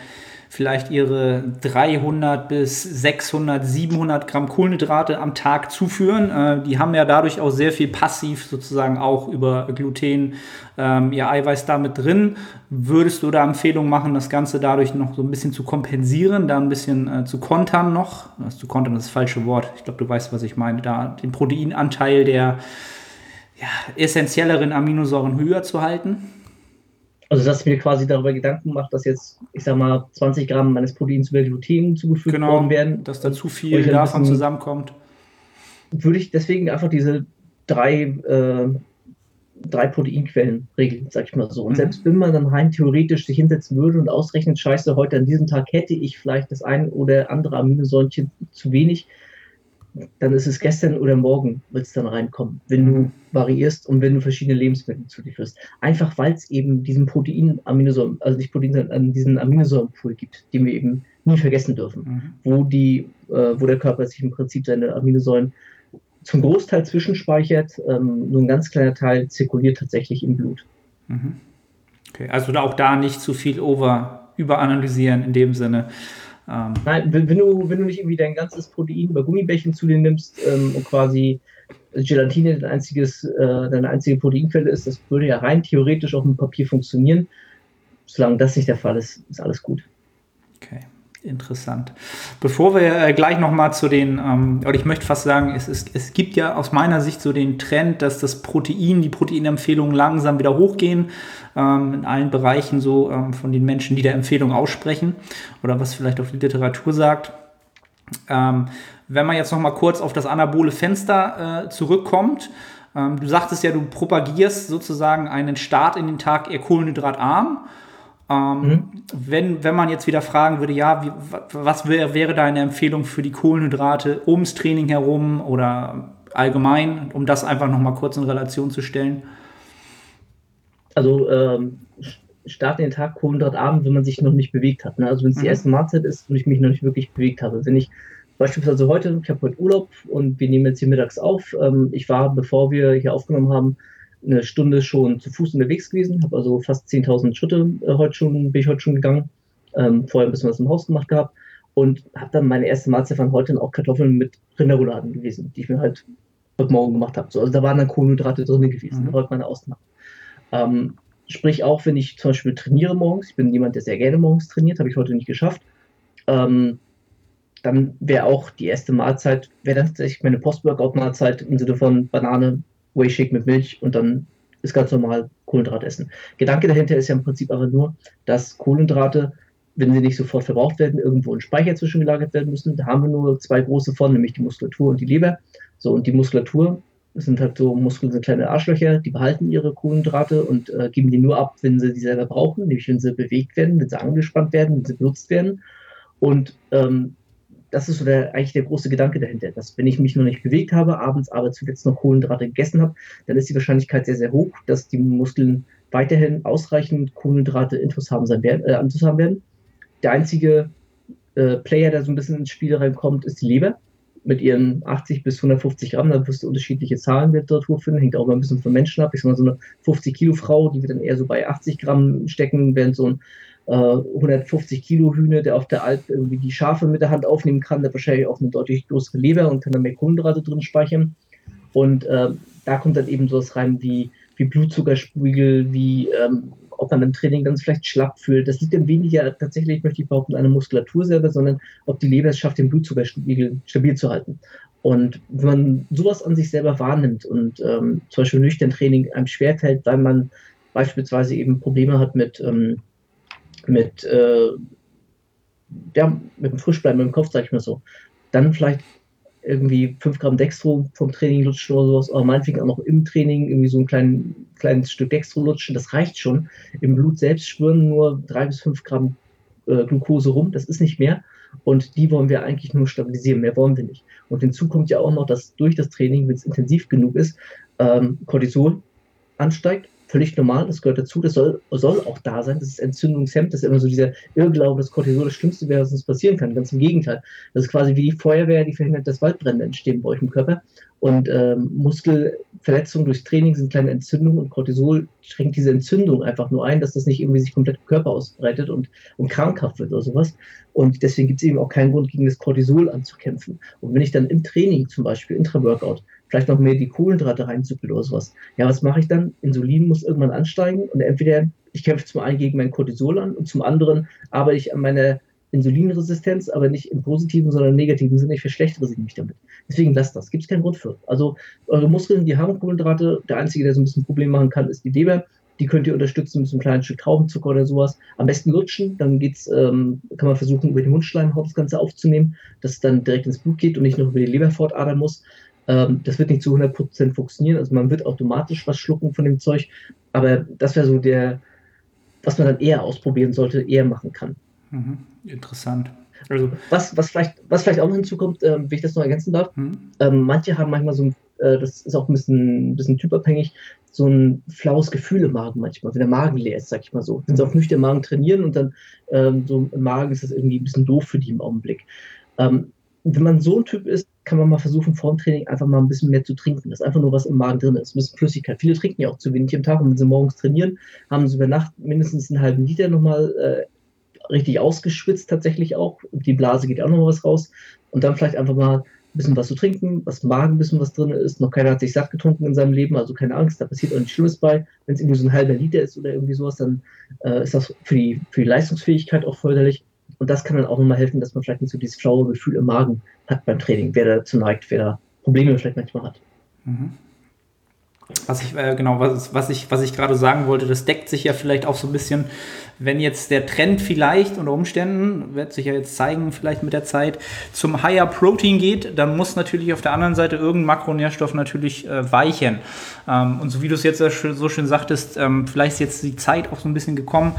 vielleicht ihre 300 bis 600, 700 Gramm Kohlenhydrate am Tag zuführen. Äh, die haben ja dadurch auch sehr viel passiv sozusagen auch über Gluten ähm, ihr Eiweiß damit drin. Würdest du da Empfehlungen machen, das Ganze dadurch noch so ein bisschen zu kompensieren, da ein bisschen äh, zu kontern noch? Das zu kontern ist das falsche Wort. Ich glaube, du weißt, was ich meine. Da den Proteinanteil der ja, essentielleren Aminosäuren höher zu halten? Also, dass ich mir quasi darüber Gedanken mache, dass jetzt, ich sag mal, 20 Gramm meines Proteins über Gluten zugefügt genau, worden werden. Dass da zu viel davon zusammenkommt. Würde ich deswegen einfach diese drei, äh, drei Proteinquellen regeln, sag ich mal so. Und mhm. selbst wenn man dann rein theoretisch sich hinsetzen würde und ausrechnet, scheiße, heute an diesem Tag hätte ich vielleicht das ein oder andere Aminosäurchen zu wenig, dann ist es gestern oder morgen, wird es dann reinkommen, wenn du variierst und wenn du verschiedene Lebensmittel zu dir führst. Einfach weil es eben diesen Protein-Aminosäuren, also nicht Protein, sondern diesen Aminosäurenpool gibt, den wir eben nie vergessen dürfen, mhm. wo, die, äh, wo der Körper sich im Prinzip seine Aminosäuren zum Großteil zwischenspeichert, ähm, nur ein ganz kleiner Teil zirkuliert tatsächlich im Blut. Mhm. Okay, also auch da nicht zu viel over, überanalysieren in dem Sinne. Ähm, Nein, wenn, du, wenn du nicht irgendwie dein ganzes Protein über Gummibärchen zu dir nimmst ähm, und quasi Gelatine dein einziges, äh, deine einzige Proteinquelle ist, das würde ja rein theoretisch auf dem Papier funktionieren. Solange das nicht der Fall ist, ist alles gut. Interessant. Bevor wir äh, gleich nochmal zu den, ähm, oder ich möchte fast sagen, es, es, es gibt ja aus meiner Sicht so den Trend, dass das Protein, die Proteinempfehlungen langsam wieder hochgehen, ähm, in allen Bereichen so ähm, von den Menschen, die der Empfehlung aussprechen oder was vielleicht auf die Literatur sagt. Ähm, wenn man jetzt nochmal kurz auf das anabole Fenster äh, zurückkommt, ähm, du sagtest ja, du propagierst sozusagen einen Start in den Tag eher kohlenhydratarm. Ähm, mhm. wenn, wenn man jetzt wieder fragen würde, ja, wie, was wär, wäre deine Empfehlung für die Kohlenhydrate ums Training herum oder allgemein, um das einfach nochmal kurz in Relation zu stellen? Also ähm, Start in den Tag kohlenhydratarm, wenn man sich noch nicht bewegt hat. Ne? Also wenn es die mhm. erste Mahlzeit ist und ich mich noch nicht wirklich bewegt habe. Wenn ich beispielsweise heute, ich habe heute Urlaub und wir nehmen jetzt hier mittags auf. Ähm, ich war, bevor wir hier aufgenommen haben, eine Stunde schon zu Fuß unterwegs gewesen, habe also fast 10.000 Schritte äh, heute schon, bin ich heute schon gegangen. Ähm, vorher ein bisschen was im Haus gemacht gehabt und habe dann meine erste Mahlzeit von heute auch Kartoffeln mit Rinderrouladen gewesen, die ich mir halt heute Morgen gemacht habe. So, also da waren dann Kohlenhydrate drin gewesen, mhm. heute meine Ausnahme. Ähm, sprich auch, wenn ich zum Beispiel trainiere morgens, ich bin jemand, der sehr gerne morgens trainiert, habe ich heute nicht geschafft. Ähm, dann wäre auch die erste Mahlzeit, wäre dann tatsächlich meine Post-Workout-Mahlzeit im Sinne von Banane, Whey-Shake mit Milch und dann ist ganz normal Kohlenhydrat essen. Gedanke dahinter ist ja im Prinzip aber nur, dass Kohlenhydrate, wenn sie nicht sofort verbraucht werden, irgendwo in Speicher zwischengelagert werden müssen. Da haben wir nur zwei große von, nämlich die Muskulatur und die Leber. So, und die Muskulatur sind halt so Muskeln, sind kleine Arschlöcher, die behalten ihre Kohlenhydrate und äh, geben die nur ab, wenn sie die selber brauchen, nämlich wenn sie bewegt werden, wenn sie angespannt werden, wenn sie benutzt werden. Und ähm, das ist so der, eigentlich der große Gedanke dahinter, dass wenn ich mich noch nicht bewegt habe, abends aber zuletzt noch Kohlenhydrate gegessen habe, dann ist die Wahrscheinlichkeit sehr, sehr hoch, dass die Muskeln weiterhin ausreichend Kohlenhydrate intus haben sein werden, äh, haben werden. Der einzige äh, Player, der so ein bisschen ins Spiel reinkommt, ist die Leber mit ihren 80 bis 150 Gramm. Da wirst du unterschiedliche Zahlen in der Literatur finden, hängt auch mal ein bisschen von Menschen ab. Ich sag mal, so eine 50 Kilo Frau, die wird dann eher so bei 80 Gramm stecken, während so ein 150 äh, Kilo Hühne, der auf der Alp irgendwie die Schafe mit der Hand aufnehmen kann, der wahrscheinlich auch eine deutlich größere Leber und kann da mehr Kohlenhydrate drin speichern. Und äh, da kommt dann eben sowas rein wie, wie Blutzuckerspiegel, wie ähm, ob man im Training dann vielleicht schlapp fühlt. Das liegt dann weniger tatsächlich, möchte ich behaupten, an der Muskulatur selber, sondern ob die Leber es schafft, den Blutzuckerspiegel stabil zu halten. Und wenn man sowas an sich selber wahrnimmt und ähm, zum Beispiel nüchtern Training einem schwerfällt, weil man beispielsweise eben Probleme hat mit ähm, mit, äh, ja, mit dem Frischbleiben im Kopf, sag ich mal so. Dann vielleicht irgendwie 5 Gramm Dextro vom Training lutschen oder sowas, aber meinetwegen auch noch im Training irgendwie so ein klein, kleines Stück Dextro lutschen, das reicht schon. Im Blut selbst schwören nur 3 bis 5 Gramm äh, Glucose rum, das ist nicht mehr. Und die wollen wir eigentlich nur stabilisieren, mehr wollen wir nicht. Und hinzu kommt ja auch noch, dass durch das Training, wenn es intensiv genug ist, ähm, Cortisol ansteigt völlig normal, das gehört dazu, das soll, soll auch da sein, das ist Entzündungshemd, das ist immer so dieser Irrglaube, dass Cortisol das Schlimmste wäre, was uns passieren kann. Ganz im Gegenteil. Das ist quasi wie die Feuerwehr, die verhindert, dass Waldbrände entstehen bei euch im Körper. Und ähm, Muskelverletzungen durch Training sind kleine Entzündungen und Cortisol schränkt diese Entzündung einfach nur ein, dass das nicht irgendwie sich komplett im Körper ausbreitet und, und krankhaft wird oder sowas. Und deswegen gibt es eben auch keinen Grund, gegen das Cortisol anzukämpfen. Und wenn ich dann im Training zum Beispiel, Intra-Workout, vielleicht noch mehr die Kohlenhydrate reinzuppeln oder sowas. Ja, was mache ich dann? Insulin muss irgendwann ansteigen und entweder ich kämpfe zum einen gegen mein Cortisol an und zum anderen arbeite ich an meiner Insulinresistenz, aber nicht im positiven, sondern im negativen Sinne. Ich verschlechtere sie nicht damit. Deswegen lasst das. Gibt es keinen Grund für. Also eure Muskeln, die haben Kohlenhydrate. Der einzige, der so ein bisschen Problem machen kann, ist die Leber. Die könnt ihr unterstützen mit so einem kleinen Stück Traubenzucker oder sowas. Am besten lutschen, dann geht's, ähm, kann man versuchen, über die Mundschleimhaut das Ganze aufzunehmen, dass es dann direkt ins Blut geht und nicht noch über die Leber fortadern muss. Ähm, das wird nicht zu 100% funktionieren. Also man wird automatisch was schlucken von dem Zeug. Aber das wäre so der, was man dann eher ausprobieren sollte, eher machen kann. Mhm. Interessant. Also, was, was, vielleicht, was vielleicht auch noch hinzukommt, äh, wenn ich das noch ergänzen darf, mhm. ähm, manche haben manchmal so ein, äh, das ist auch ein bisschen, ein bisschen typabhängig, so ein flaues Gefühl im Magen manchmal, wenn der Magen leer ist, sag ich mal so. Wenn sie auf nüchtern Magen trainieren und dann ähm, so im Magen ist das irgendwie ein bisschen doof für die im Augenblick. Ähm, wenn man so ein Typ ist, kann man mal versuchen, vor dem Training einfach mal ein bisschen mehr zu trinken. Das ist einfach nur was im Magen drin ist, ein bisschen Flüssigkeit. Viele trinken ja auch zu wenig im Tag und wenn sie morgens trainieren, haben sie über Nacht mindestens einen halben Liter nochmal äh, richtig ausgeschwitzt tatsächlich auch. Die Blase geht auch noch was raus. Und dann vielleicht einfach mal ein bisschen was zu trinken, was im Magen ein bisschen was drin ist. Noch keiner hat sich satt getrunken in seinem Leben, also keine Angst, da passiert auch nichts Schlimmes bei. Wenn es irgendwie so ein halber Liter ist oder irgendwie sowas, dann äh, ist das für die, für die Leistungsfähigkeit auch förderlich. Und das kann dann auch nochmal helfen, dass man vielleicht nicht so dieses flaue Gefühl im Magen hat beim Training, wer dazu neigt, wer da Probleme vielleicht manchmal hat. Mhm. Was ich, äh, genau, was, was ich, was ich gerade sagen wollte, das deckt sich ja vielleicht auch so ein bisschen, wenn jetzt der Trend vielleicht unter Umständen, wird sich ja jetzt zeigen, vielleicht mit der Zeit, zum Higher Protein geht, dann muss natürlich auf der anderen Seite irgendein Makronährstoff natürlich äh, weichen. Ähm, und so wie du es jetzt so schön sagtest, ähm, vielleicht ist jetzt die Zeit auch so ein bisschen gekommen.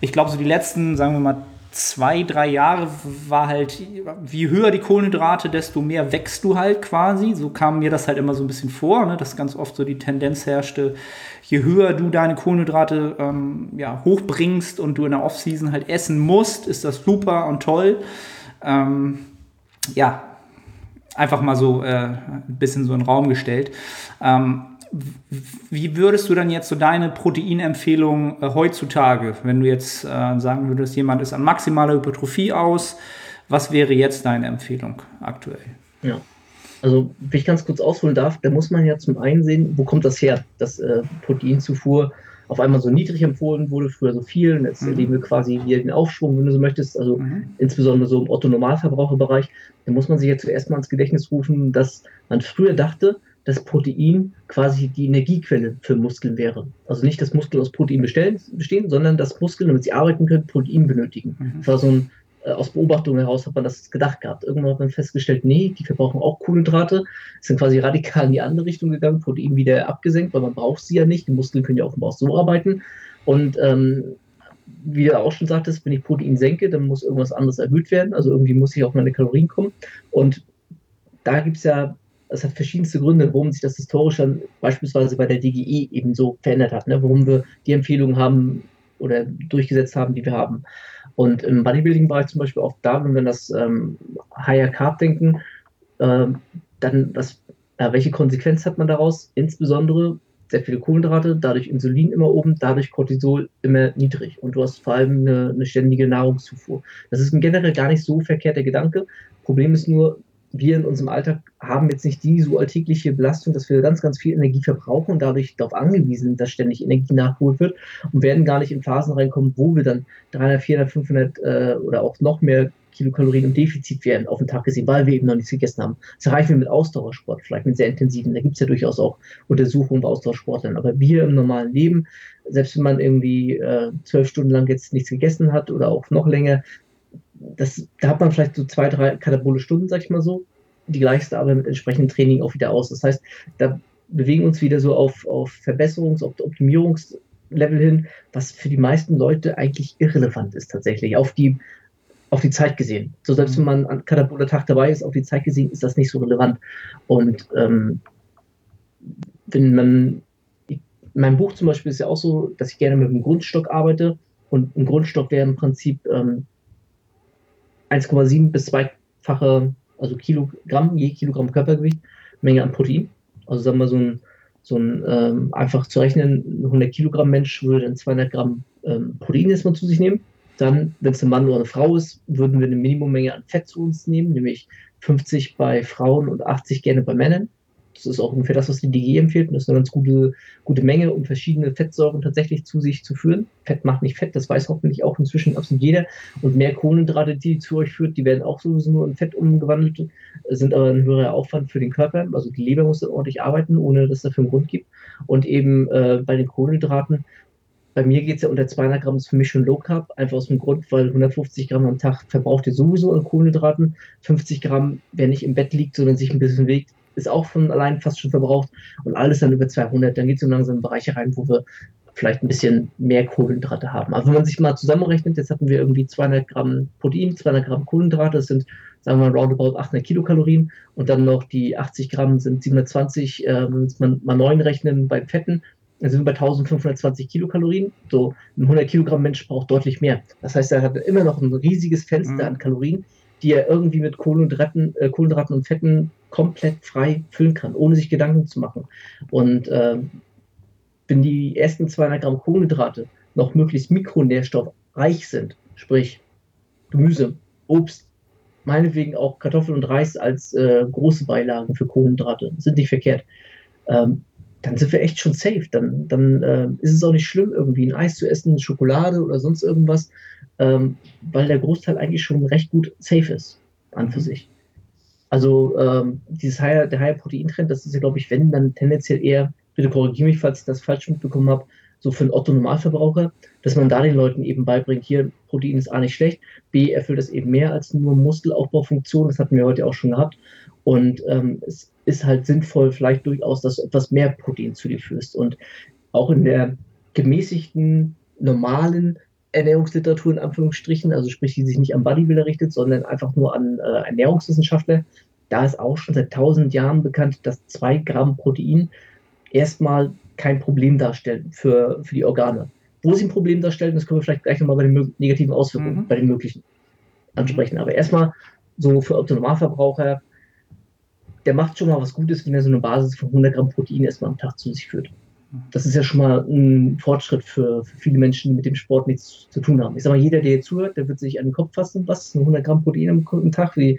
Ich glaube, so die letzten, sagen wir mal, zwei, drei Jahre war halt, wie höher die Kohlenhydrate, desto mehr wächst du halt quasi. So kam mir das halt immer so ein bisschen vor, ne? dass ganz oft so die Tendenz herrschte, je höher du deine Kohlenhydrate ähm, ja, hochbringst und du in der Offseason halt essen musst, ist das super und toll. Ähm, ja, einfach mal so äh, ein bisschen so in den Raum gestellt. Ähm, wie würdest du dann jetzt so deine Proteinempfehlung äh, heutzutage, wenn du jetzt äh, sagen würdest, jemand ist an maximaler Hypertrophie aus, was wäre jetzt deine Empfehlung aktuell? Ja, also wenn ich ganz kurz ausholen darf, da muss man ja zum einen sehen, wo kommt das her, dass äh, Proteinzufuhr auf einmal so niedrig empfohlen wurde, früher so viel, und jetzt mhm. erleben wir quasi hier den Aufschwung, wenn du so möchtest, also mhm. insbesondere so im Otto-Normalverbraucherbereich, da muss man sich jetzt zuerst mal ins Gedächtnis rufen, dass man früher dachte, dass Protein quasi die Energiequelle für Muskeln wäre. Also nicht, dass Muskeln aus Protein bestehen, sondern dass Muskeln, damit sie arbeiten können, Protein benötigen. Mhm. Das war so ein, äh, aus Beobachtung heraus hat man das gedacht gehabt. Irgendwann hat man festgestellt, nee, die verbrauchen auch Kohlenhydrate, sind quasi radikal in die andere Richtung gegangen, Protein wieder abgesenkt, weil man braucht sie ja nicht. Die Muskeln können ja offenbar auch so arbeiten. Und ähm, wie du auch schon sagtest, wenn ich Protein senke, dann muss irgendwas anderes erhöht werden. Also irgendwie muss ich auf meine Kalorien kommen. Und da gibt es ja es hat verschiedenste Gründe, warum sich das historisch dann beispielsweise bei der DGE eben so verändert hat, ne? warum wir die Empfehlungen haben oder durchgesetzt haben, die wir haben. Und im Bodybuilding-Bereich zum Beispiel auch da, wenn wir das ähm, Higher Carb denken, äh, dann was, äh, welche Konsequenz hat man daraus? Insbesondere sehr viele Kohlenhydrate, dadurch Insulin immer oben, dadurch Cortisol immer niedrig. Und du hast vor allem eine, eine ständige Nahrungszufuhr. Das ist generell gar nicht so verkehrter Gedanke. Problem ist nur, wir in unserem Alltag haben jetzt nicht die so alltägliche Belastung, dass wir ganz, ganz viel Energie verbrauchen und dadurch darauf angewiesen sind, dass ständig Energie nachgeholt wird und werden gar nicht in Phasen reinkommen, wo wir dann 300, 400, 500 äh, oder auch noch mehr Kilokalorien im Defizit werden auf den Tag gesehen, weil wir eben noch nichts gegessen haben. Das erreichen wir mit Ausdauersport, vielleicht mit sehr intensiven. Da gibt es ja durchaus auch Untersuchungen bei Ausdauersportlern. Aber wir im normalen Leben, selbst wenn man irgendwie äh, zwölf Stunden lang jetzt nichts gegessen hat oder auch noch länger, das, da hat man vielleicht so zwei, drei katabole Stunden, sag ich mal so. Die gleichste aber mit entsprechendem Training auch wieder aus. Das heißt, da bewegen wir uns wieder so auf, auf Verbesserungs-, auf Optimierungslevel hin, was für die meisten Leute eigentlich irrelevant ist tatsächlich, auf die, auf die Zeit gesehen. So selbst wenn man an kataboler Tag dabei ist, auf die Zeit gesehen, ist das nicht so relevant. Und ähm, wenn man, in meinem Buch zum Beispiel ist ja auch so, dass ich gerne mit einem Grundstock arbeite. Und ein Grundstock wäre im Prinzip ähm, 1,7 bis 2-fache, also Kilogramm, je Kilogramm Körpergewicht, Menge an Protein. Also sagen wir so ein, so ein ähm, einfach zu rechnen, 100 Kilogramm Mensch würde dann 200 Gramm ähm, Protein erstmal zu sich nehmen. Dann, wenn es ein Mann oder eine Frau ist, würden wir eine Minimummenge an Fett zu uns nehmen, nämlich 50 bei Frauen und 80 gerne bei Männern. Das ist auch ungefähr das, was die DG empfiehlt. Und das ist eine ganz gute, gute Menge, um verschiedene Fettsäuren tatsächlich zu sich zu führen. Fett macht nicht Fett, das weiß hoffentlich auch inzwischen absolut jeder. Und mehr Kohlenhydrate, die zu euch führt, die werden auch sowieso nur in Fett umgewandelt, sind aber ein höherer Aufwand für den Körper. Also die Leber muss dann ordentlich arbeiten, ohne dass es dafür einen Grund gibt. Und eben äh, bei den Kohlenhydraten bei mir geht es ja unter 200 Gramm, ist für mich schon Low Carb, einfach aus dem Grund, weil 150 Gramm am Tag verbraucht ihr sowieso an Kohlenhydraten. 50 Gramm, wer nicht im Bett liegt, sondern sich ein bisschen bewegt, ist auch von allein fast schon verbraucht und alles dann über 200, dann geht es so langsam in Bereiche rein, wo wir vielleicht ein bisschen mehr Kohlenhydrate haben. Aber wenn man sich mal zusammenrechnet, jetzt hatten wir irgendwie 200 Gramm Protein, 200 Gramm Kohlenhydrate, das sind, sagen wir mal, roundabout 800 Kilokalorien und dann noch die 80 Gramm sind 720, äh, man mal 9 rechnen bei Fetten, dann sind wir bei 1520 Kilokalorien. So ein 100 Kilogramm Mensch braucht deutlich mehr. Das heißt, er hat immer noch ein riesiges Fenster mhm. an Kalorien, die er irgendwie mit Kohlenhydraten, äh, Kohlenhydraten und Fetten komplett frei füllen kann, ohne sich Gedanken zu machen. Und äh, wenn die ersten 200 Gramm Kohlenhydrate noch möglichst mikronährstoffreich sind, sprich Gemüse, Obst, meinetwegen auch Kartoffeln und Reis als äh, große Beilagen für Kohlenhydrate, sind nicht verkehrt. Ähm, dann sind wir echt schon safe. Dann, dann äh, ist es auch nicht schlimm, irgendwie ein Eis zu essen, Schokolade oder sonst irgendwas. Ähm, weil der Großteil eigentlich schon recht gut safe ist, an für sich. Also ähm, dieses higher, der Higher Protein-Trend, das ist ja, glaube ich, wenn, dann tendenziell eher, bitte korrigiere mich, falls ich das falsch mitbekommen habe, so für einen Otto-Normalverbraucher, dass man da den Leuten eben beibringt, hier, Protein ist A nicht schlecht, B erfüllt das eben mehr als nur Muskelaufbaufunktion, das hatten wir heute auch schon gehabt. Und ähm, es ist halt sinnvoll, vielleicht durchaus, dass du etwas mehr Protein zu dir führst. Und auch in der gemäßigten, normalen Ernährungsliteratur in Anführungsstrichen, also sprich, die sich nicht an Bodybuilder richtet, sondern einfach nur an äh, Ernährungswissenschaftler, da ist auch schon seit tausend Jahren bekannt, dass zwei Gramm Protein erstmal kein Problem darstellen für, für die Organe. Wo sie ein Problem darstellen, das können wir vielleicht gleich nochmal bei den negativen Auswirkungen, mhm. bei den möglichen ansprechen. Aber erstmal so für Autonomalverbraucher, der macht schon mal was Gutes, wenn er so eine Basis von 100 Gramm Protein erstmal am Tag zu sich führt das ist ja schon mal ein Fortschritt für, für, viele Menschen, die mit dem Sport nichts zu tun haben. Ich sag mal, jeder, der jetzt zuhört, der wird sich an den Kopf fassen, was, 100 Gramm Protein am Tag, wie,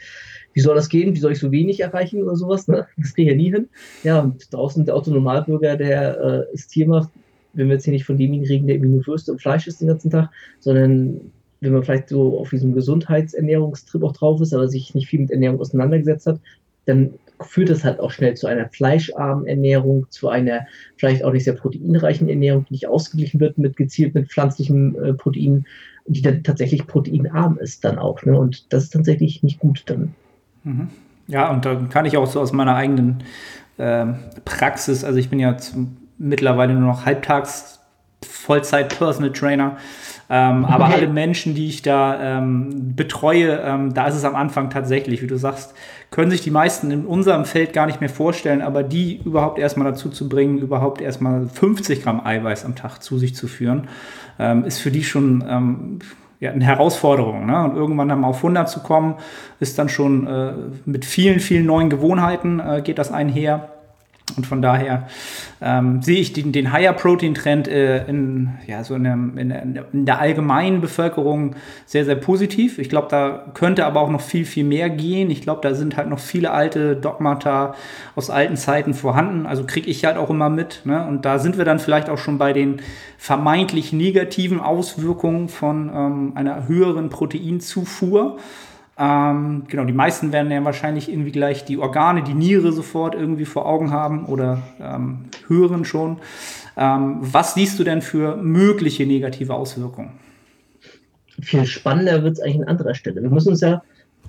wie soll das gehen, wie soll ich so wenig erreichen oder sowas, ne? das kriege ich ja nie hin. Ja, und draußen der Autonomalbürger, der äh, Tier macht, wenn wir jetzt hier nicht von demjenigen reden, der irgendwie nur Würste und Fleisch isst den ganzen Tag, sondern wenn man vielleicht so auf diesem Gesundheitsernährungstrip auch drauf ist, aber sich nicht viel mit Ernährung auseinandergesetzt hat, dann führt das halt auch schnell zu einer fleischarmen Ernährung, zu einer vielleicht auch nicht sehr proteinreichen Ernährung, die nicht ausgeglichen wird mit gezielt mit pflanzlichem äh, Protein, die dann tatsächlich proteinarm ist dann auch. Ne? Und das ist tatsächlich nicht gut dann. Mhm. Ja, und da kann ich auch so aus meiner eigenen äh, Praxis, also ich bin ja mittlerweile nur noch halbtags Vollzeit Personal Trainer. Ähm, okay. Aber alle Menschen, die ich da ähm, betreue, ähm, da ist es am Anfang tatsächlich, wie du sagst, können sich die meisten in unserem Feld gar nicht mehr vorstellen, aber die überhaupt erstmal dazu zu bringen, überhaupt erstmal 50 Gramm Eiweiß am Tag zu sich zu führen, ähm, ist für die schon ähm, ja, eine Herausforderung. Ne? Und irgendwann dann auf 100 zu kommen, ist dann schon äh, mit vielen, vielen neuen Gewohnheiten äh, geht das einher. Und von daher ähm, sehe ich den, den Higher Protein Trend äh, in, ja, so in, der, in der allgemeinen Bevölkerung sehr, sehr positiv. Ich glaube, da könnte aber auch noch viel, viel mehr gehen. Ich glaube, da sind halt noch viele alte Dogmata aus alten Zeiten vorhanden. Also kriege ich halt auch immer mit. Ne? Und da sind wir dann vielleicht auch schon bei den vermeintlich negativen Auswirkungen von ähm, einer höheren Proteinzufuhr. Ähm, genau, die meisten werden ja wahrscheinlich irgendwie gleich die Organe, die Niere sofort irgendwie vor Augen haben oder ähm, hören schon. Ähm, was siehst du denn für mögliche negative Auswirkungen? Viel spannender wird es eigentlich an anderer Stelle. Wir müssen uns ja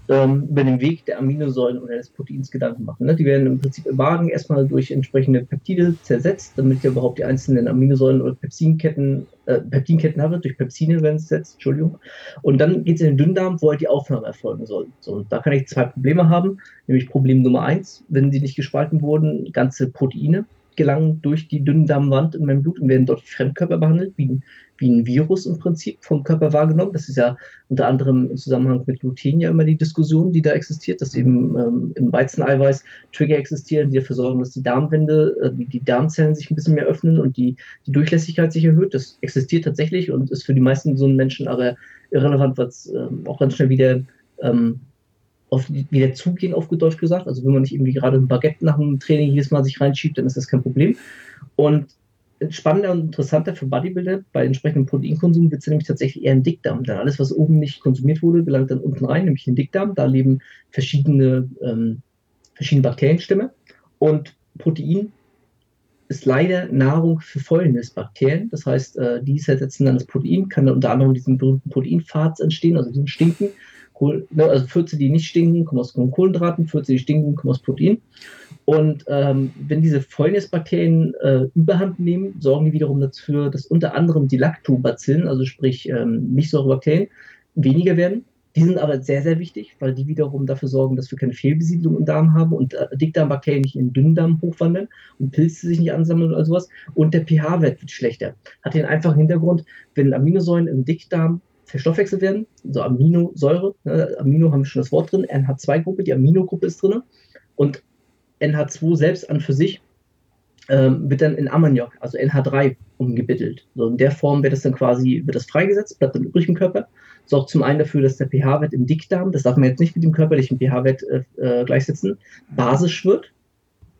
ähm, über den Weg der Aminosäuren oder des Proteins Gedanken machen. Ne? Die werden im Prinzip im Magen erstmal durch entsprechende Peptide zersetzt, damit ja überhaupt die einzelnen Aminosäuren oder Pepsinketten, äh, Peptinketten haben, durch Pepsine werden zersetzt, Entschuldigung. Und dann geht es in den Dünndarm, wo halt die Aufnahme erfolgen soll. So, und da kann ich zwei Probleme haben, nämlich Problem Nummer eins, wenn sie nicht gespalten wurden, ganze Proteine gelangen durch die Dünndarmwand in meinem Blut und werden dort Fremdkörper behandelt, wie ein wie ein Virus im Prinzip vom Körper wahrgenommen. Das ist ja unter anderem im Zusammenhang mit Gluten ja immer die Diskussion, die da existiert, dass eben ähm, im Weizeneiweiß Trigger existieren, die dafür sorgen, dass die Darmwände, äh, die, Darmzellen sich ein bisschen mehr öffnen und die, die Durchlässigkeit sich erhöht. Das existiert tatsächlich und ist für die meisten gesunden Menschen aber irrelevant, weil es ähm, auch ganz schnell wieder ähm, auf wieder zugehen, auf Deutsch gesagt. Also wenn man nicht irgendwie gerade ein Baguette nach dem Training jedes Mal sich reinschiebt, dann ist das kein Problem. Und spannender und interessanter für Bodybuilder. Bei entsprechendem Proteinkonsum wird es nämlich tatsächlich eher ein Dickdarm. Denn alles, was oben nicht konsumiert wurde, gelangt dann unten rein, nämlich in den Dickdarm. Da leben verschiedene, ähm, verschiedene Bakterienstämme. Und Protein ist leider Nahrung für Fäulnisbakterien. Das heißt, äh, die zersetzen dann das Protein, kann dann unter anderem diesen berühmten Proteinpfad entstehen, also diesen Stinken. Ne, also Fürze, die nicht stinken, kommen aus Kohlenhydraten, Fürze, die stinken, kommen aus Protein. Und ähm, wenn diese Fäulnisbakterien äh, Überhand nehmen, sorgen die wiederum dafür, dass unter anderem die Lactobacillen, also sprich ähm, Milchsäurebakterien, weniger werden. Die sind aber sehr, sehr wichtig, weil die wiederum dafür sorgen, dass wir keine Fehlbesiedlung im Darm haben und äh, Dickdarmbakterien nicht in den Dünndarm hochwandern und Pilze sich nicht ansammeln oder sowas. Und der pH-Wert wird schlechter. Hat den einfachen Hintergrund, wenn Aminosäuren im Dickdarm verstoffwechselt werden, also Aminosäure, ne, Amino haben wir schon das Wort drin, NH2-Gruppe, die Aminogruppe ist drin. Und NH2 selbst an für sich ähm, wird dann in Ammoniak, also NH3, umgebittelt. So in der Form wird das dann quasi wird das freigesetzt, bleibt dann übrig im Körper. Sorgt zum einen dafür, dass der pH-Wert im Dickdarm, das darf man jetzt nicht mit dem körperlichen pH-Wert äh, äh, gleichsetzen, basisch wird.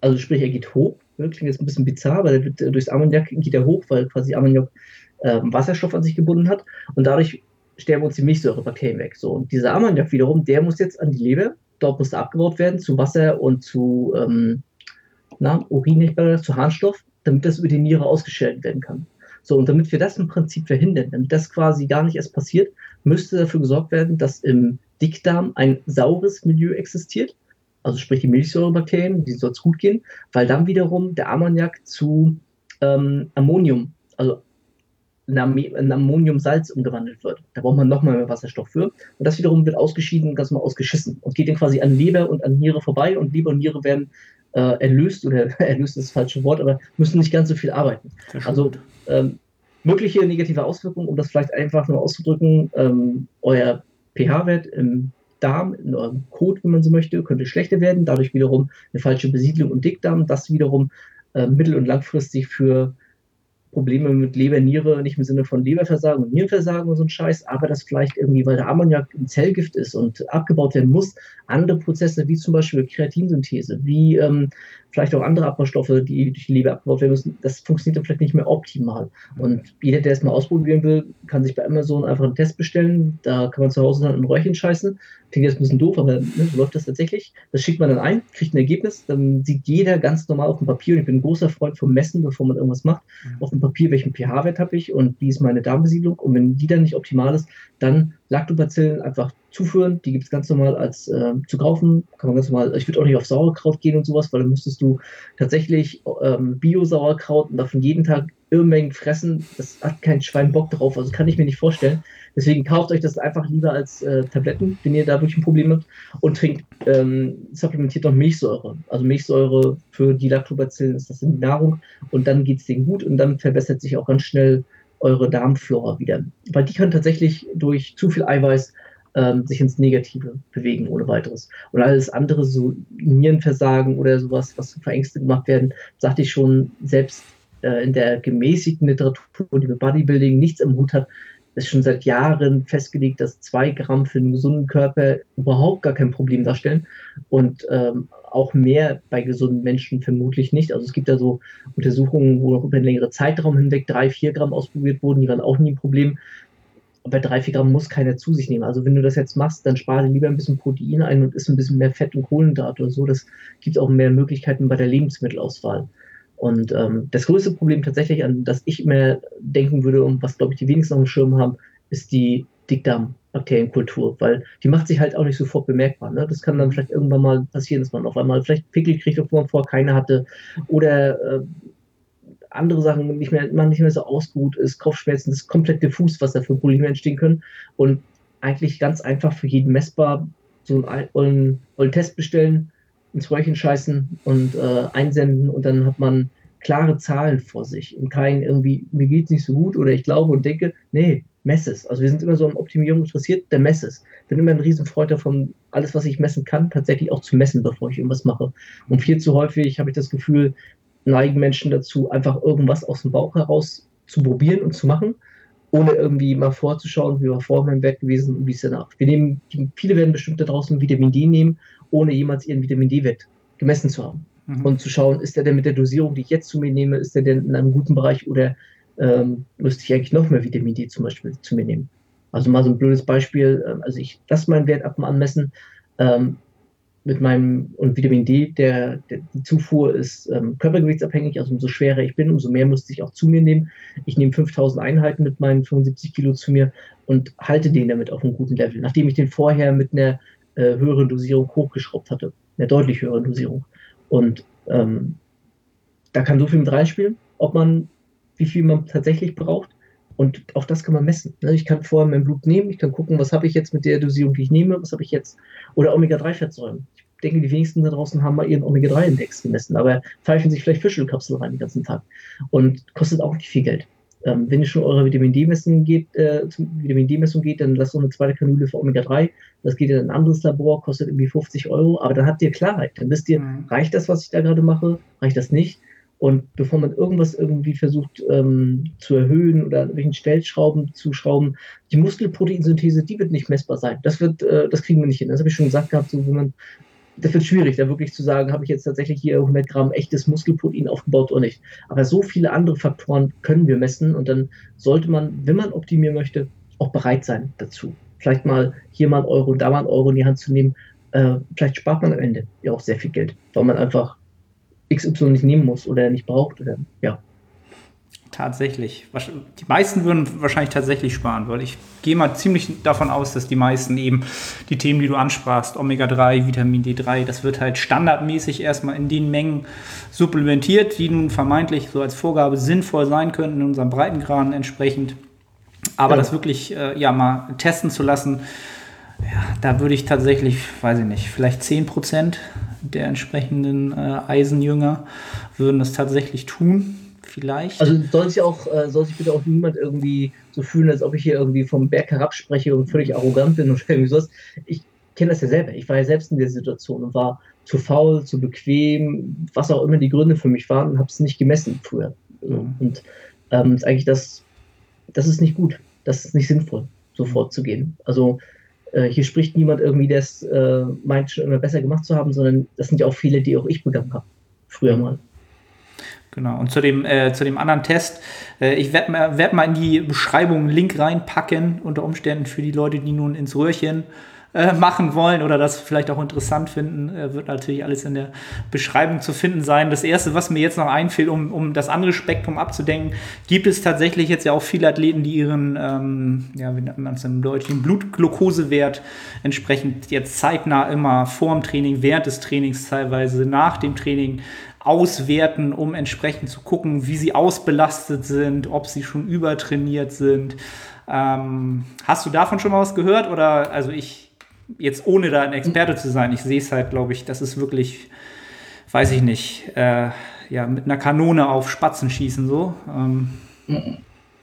Also sprich, er geht hoch. Klingt jetzt ein bisschen bizarr, aber der wird, äh, durchs Ammoniak geht er hoch, weil quasi Ammoniak äh, Wasserstoff an sich gebunden hat. Und dadurch sterben uns die Milchsäurebakterien weg. So, und dieser Ammoniak wiederum, der muss jetzt an die Leber, dort muss er abgebaut werden zu Wasser und zu ähm, na, Urin, nicht mehr, zu Harnstoff, damit das über die Niere ausgeschaltet werden kann. So, und damit wir das im Prinzip verhindern, damit das quasi gar nicht erst passiert, müsste dafür gesorgt werden, dass im Dickdarm ein saures Milieu existiert, also sprich die Milchsäurebakterien, die soll es gut gehen, weil dann wiederum der Ammoniak zu ähm, Ammonium, also in Ammoniumsalz umgewandelt wird. Da braucht man nochmal mehr Wasserstoff für. Und das wiederum wird ausgeschieden, ganz mal ausgeschissen und geht dann quasi an Leber und an Niere vorbei und Leber und Niere werden äh, erlöst oder erlöst ist das falsche Wort, aber müssen nicht ganz so viel arbeiten. Also ähm, mögliche negative Auswirkungen, um das vielleicht einfach nur auszudrücken, ähm, euer pH-Wert im Darm, in eurem Kot, wenn man so möchte, könnte schlechter werden, dadurch wiederum eine falsche Besiedlung und Dickdarm, das wiederum äh, mittel- und langfristig für Probleme mit Leber, Niere, nicht im Sinne von Leberversagen und Nierenversagen und so ein Scheiß, aber das vielleicht irgendwie, weil der Ammoniak ein Zellgift ist und abgebaut werden muss, andere Prozesse wie zum Beispiel Kreatinsynthese, wie ähm, vielleicht auch andere Abbaustoffe, die durch die Leber abgebaut werden müssen, das funktioniert dann vielleicht nicht mehr optimal. Und jeder, der es mal ausprobieren will, kann sich bei Amazon einfach einen Test bestellen. Da kann man zu Hause dann ein Röhrchen scheißen. Klingt jetzt ein bisschen doof, aber ne, so läuft das tatsächlich. Das schickt man dann ein, kriegt ein Ergebnis, dann sieht jeder ganz normal auf dem Papier, und ich bin ein großer Freund vom Messen, bevor man irgendwas macht, mhm. auf dem Papier, welchen pH-Wert habe ich und wie ist meine Darmbesiedlung. Und wenn die dann nicht optimal ist, dann Lactobacillen einfach zuführen. Die gibt es ganz normal als äh, zu kaufen. Kann man ganz normal, ich würde auch nicht auf Sauerkraut gehen und sowas, weil dann müsstest du tatsächlich ähm, Bio-Sauerkraut und davon jeden Tag Unmengen fressen. Das hat kein Schwein Bock drauf, also kann ich mir nicht vorstellen. Deswegen kauft euch das einfach lieber als äh, Tabletten, wenn ihr da wirklich ein Problem habt und trinkt, ähm, supplementiert noch Milchsäure. Also Milchsäure für die Lactobacillen ist das in die Nahrung und dann geht es denen gut und dann verbessert sich auch ganz schnell eure Darmflora wieder. Weil die kann tatsächlich durch zu viel Eiweiß ähm, sich ins Negative bewegen ohne weiteres. Und alles andere, so Nierenversagen oder sowas, was für Ängste gemacht werden, sagte ich schon, selbst äh, in der gemäßigten Literatur, die mit Bodybuilding nichts im Hut hat, ist schon seit Jahren festgelegt, dass zwei Gramm für einen gesunden Körper überhaupt gar kein Problem darstellen und ähm, auch mehr bei gesunden Menschen vermutlich nicht. Also es gibt da so Untersuchungen, wo noch über einen längeren Zeitraum hinweg drei, vier Gramm ausprobiert wurden, die waren auch nie ein Problem bei drei, vier Gramm muss keiner zu sich nehmen. Also wenn du das jetzt machst, dann spare lieber ein bisschen Protein ein und isst ein bisschen mehr Fett und Kohlenhydrate oder so. Das gibt auch mehr Möglichkeiten bei der Lebensmittelauswahl. Und ähm, das größte Problem tatsächlich, an das ich immer denken würde und was, glaube ich, die wenigsten auf dem Schirm haben, ist die Dickdarmbakterienkultur, weil die macht sich halt auch nicht sofort bemerkbar. Ne? Das kann dann vielleicht irgendwann mal passieren, dass man auf einmal vielleicht Pickel kriegt, obwohl man vorher keine hatte. Oder äh, andere Sachen nicht mehr, man nicht mehr so ausgeruht ist, Kopfschmerzen, das ist komplett diffus, was da für Probleme entstehen können. Und eigentlich ganz einfach für jeden messbar so einen, einen, einen Test bestellen, ins Röhrchen scheißen und äh, einsenden und dann hat man klare Zahlen vor sich und kein irgendwie, mir geht es nicht so gut oder ich glaube und denke, nee, mess es. Also wir sind immer so an Optimierung interessiert, der mess es. Bin immer ein Riesenfreund davon, alles, was ich messen kann, tatsächlich auch zu messen, bevor ich irgendwas mache. Und viel zu häufig habe ich das Gefühl, neigen Menschen dazu, einfach irgendwas aus dem Bauch heraus zu probieren und zu machen, ohne irgendwie mal vorzuschauen, wie war vor meinem Bett gewesen und wie ist danach. Wir nehmen, viele werden bestimmt da draußen Vitamin D nehmen, ohne jemals ihren Vitamin D-Wert gemessen zu haben. Mhm. Und zu schauen, ist der denn mit der Dosierung, die ich jetzt zu mir nehme, ist der denn in einem guten Bereich oder ähm, müsste ich eigentlich noch mehr Vitamin D zum Beispiel zu mir nehmen? Also mal so ein blödes Beispiel, ähm, also ich lasse meinen Wert ab und anmessen, ähm, mit meinem und Vitamin D, der, der die Zufuhr ist ähm, körpergewichtsabhängig, also umso schwerer ich bin, umso mehr müsste ich auch zu mir nehmen. Ich nehme 5000 Einheiten mit meinen 75 Kilo zu mir und halte den damit auf einem guten Level, nachdem ich den vorher mit einer äh, höheren Dosierung hochgeschraubt hatte, einer deutlich höheren Dosierung. Und ähm, da kann so viel mit reinspielen, ob man, wie viel man tatsächlich braucht. Und auch das kann man messen. Ne? Ich kann vorher mein Blut nehmen, ich kann gucken, was habe ich jetzt mit der Dosierung, die ich nehme, was habe ich jetzt. Oder Omega-3-Fettsäuren. Ich denke, die wenigsten da draußen haben mal ihren Omega-3-Index gemessen, aber pfeifen sich vielleicht Fischölkapseln rein den ganzen Tag. Und kostet auch nicht viel Geld. Ähm, wenn ihr schon eure Vitamin D-Messung geht, äh, Vitamin D-Messung geht, dann lasst doch eine zweite Kanüle für Omega-3. Das geht in ein anderes Labor, kostet irgendwie 50 Euro, aber dann habt ihr Klarheit. Dann wisst ihr, mhm. reicht das, was ich da gerade mache, reicht das nicht? Und bevor man irgendwas irgendwie versucht ähm, zu erhöhen oder an welchen Stellschrauben zu schrauben, die Muskelproteinsynthese, die wird nicht messbar sein. Das wird, äh, das kriegen wir nicht hin. Das habe ich schon gesagt gehabt, so wenn man, das wird schwierig, da wirklich zu sagen, habe ich jetzt tatsächlich hier 100 Gramm echtes Muskelprotein aufgebaut oder nicht. Aber so viele andere Faktoren können wir messen und dann sollte man, wenn man optimieren möchte, auch bereit sein dazu. Vielleicht mal hier mal einen Euro, da mal einen Euro in die Hand zu nehmen. Äh, vielleicht spart man am Ende ja auch sehr viel Geld, weil man einfach XY nicht nehmen muss oder nicht braucht oder ja. Tatsächlich. Die meisten würden wahrscheinlich tatsächlich sparen, weil ich gehe mal ziemlich davon aus, dass die meisten eben die Themen, die du ansprachst, Omega-3, Vitamin D3, das wird halt standardmäßig erstmal in den Mengen supplementiert, die nun vermeintlich so als Vorgabe sinnvoll sein könnten in unserem Breitengraden entsprechend. Aber ja. das wirklich äh, ja mal testen zu lassen, ja, da würde ich tatsächlich, weiß ich nicht, vielleicht 10% der entsprechenden äh, Eisenjünger würden das tatsächlich tun vielleicht. Also soll sich auch, äh, soll sich bitte auch niemand irgendwie so fühlen, als ob ich hier irgendwie vom Berg herabspreche und völlig arrogant bin oder irgendwie sowas. Ich kenne das ja selber. Ich war ja selbst in der Situation und war zu faul, zu bequem, was auch immer die Gründe für mich waren und habe es nicht gemessen früher. Mhm. Und ähm, ist eigentlich das, das ist nicht gut. Das ist nicht sinnvoll, so mhm. vorzugehen. Also äh, hier spricht niemand irgendwie, der es äh, meint, schon immer besser gemacht zu haben, sondern das sind ja auch viele, die auch ich begangen habe. Früher mal. Genau. Und zu dem, äh, zu dem anderen Test, äh, ich werde mal, werd mal in die Beschreibung einen Link reinpacken, unter Umständen für die Leute, die nun ins Röhrchen äh, machen wollen oder das vielleicht auch interessant finden, äh, wird natürlich alles in der Beschreibung zu finden sein. Das Erste, was mir jetzt noch einfällt, um, um das andere Spektrum abzudenken, gibt es tatsächlich jetzt ja auch viele Athleten, die ihren, ähm, ja, wie nennt man es im Deutschen, Blutglukosewert entsprechend jetzt zeitnah immer vor dem Training, während des Trainings teilweise, nach dem Training auswerten, um entsprechend zu gucken, wie sie ausbelastet sind, ob sie schon übertrainiert sind. Ähm, hast du davon schon mal was gehört? Oder also ich, jetzt ohne da ein Experte zu sein, ich sehe es halt, glaube ich, das ist wirklich, weiß ich nicht, äh, ja, mit einer Kanone auf Spatzen schießen so. Ähm.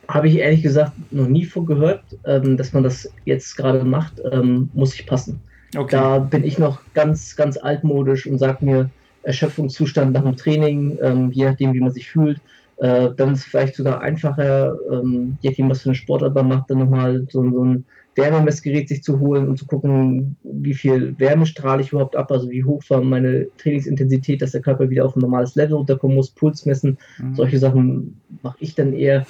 Habe ich ehrlich gesagt noch nie von gehört, ähm, dass man das jetzt gerade macht, ähm, muss ich passen. Okay. Da bin ich noch ganz, ganz altmodisch und sage mir, Erschöpfungszustand nach dem Training, ähm, je nachdem, wie man sich fühlt. Äh, dann ist es vielleicht sogar einfacher, ähm, je nachdem, was für eine Sportart man macht, dann nochmal so, so ein Wärmemessgerät sich zu holen und zu gucken, wie viel Wärme strahle ich überhaupt ab, also wie hoch war meine Trainingsintensität, dass der Körper wieder auf ein normales Level runterkommen muss, Puls messen. Mhm. Solche Sachen mache ich dann eher.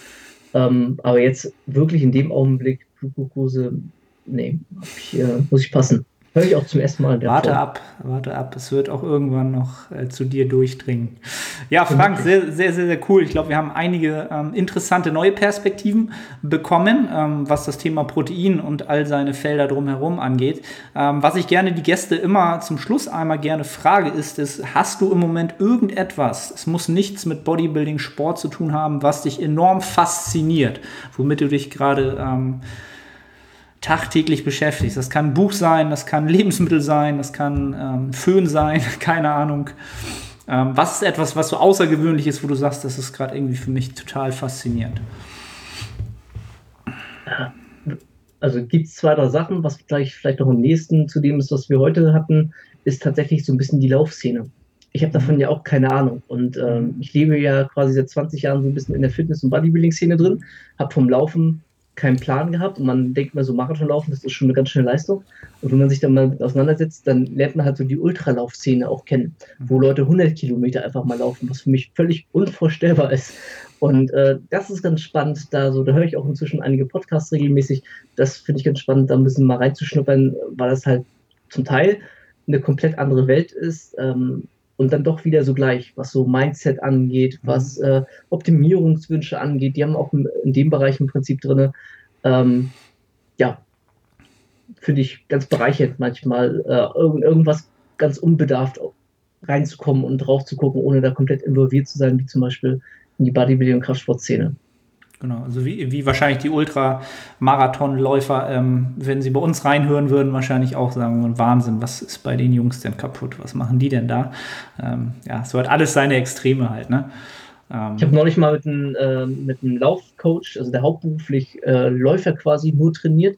Ähm, aber jetzt wirklich in dem Augenblick Blutglucose, nee, ich, äh, muss ich passen. Höre ich auch zum ersten Mal. Warte Form. ab, warte ab. Es wird auch irgendwann noch äh, zu dir durchdringen. Ja, Frank, sehr, sehr, sehr, sehr cool. Ich glaube, wir haben einige ähm, interessante neue Perspektiven bekommen, ähm, was das Thema Protein und all seine Felder drumherum angeht. Ähm, was ich gerne die Gäste immer zum Schluss einmal gerne frage, ist, ist, hast du im Moment irgendetwas, es muss nichts mit Bodybuilding, Sport zu tun haben, was dich enorm fasziniert, womit du dich gerade ähm, tagtäglich beschäftigst. Das kann ein Buch sein, das kann Lebensmittel sein, das kann ähm, Föhn sein, keine Ahnung. Ähm, was ist etwas, was so außergewöhnlich ist, wo du sagst, das ist gerade irgendwie für mich total faszinierend? Also gibt es zwei, drei Sachen, was gleich vielleicht noch am nächsten zu dem ist, was wir heute hatten, ist tatsächlich so ein bisschen die Laufszene. Ich habe davon ja auch keine Ahnung. Und ähm, ich lebe ja quasi seit 20 Jahren so ein bisschen in der Fitness- und Bodybuilding-Szene drin, habe vom Laufen keinen Plan gehabt und man denkt mal so Marathon laufen, das ist schon eine ganz schöne Leistung. Und wenn man sich dann mal auseinandersetzt, dann lernt man halt so die Ultralaufszene auch kennen, wo mhm. Leute 100 Kilometer einfach mal laufen, was für mich völlig unvorstellbar ist. Und äh, das ist ganz spannend, da so, da höre ich auch inzwischen einige Podcasts regelmäßig. Das finde ich ganz spannend, da ein bisschen mal reinzuschnuppern, weil das halt zum Teil eine komplett andere Welt ist. Ähm, und dann doch wieder so gleich, was so Mindset angeht, mhm. was äh, Optimierungswünsche angeht. Die haben auch in dem Bereich im Prinzip drin. Ähm, ja, finde ich ganz bereichernd manchmal, äh, irgendwas ganz unbedarft reinzukommen und drauf zu gucken, ohne da komplett involviert zu sein, wie zum Beispiel in die Bodybuilding- und Kraftsportszene. Genau, also wie, wie wahrscheinlich die Ultramarathonläufer, ähm, wenn sie bei uns reinhören würden, wahrscheinlich auch sagen, Wahnsinn, was ist bei den Jungs denn kaputt? Was machen die denn da? Ähm, ja, so hat alles seine Extreme halt, ne? Ähm, ich habe neulich mal mit einem, äh, mit einem Laufcoach, also der hauptberuflich äh, Läufer quasi nur trainiert,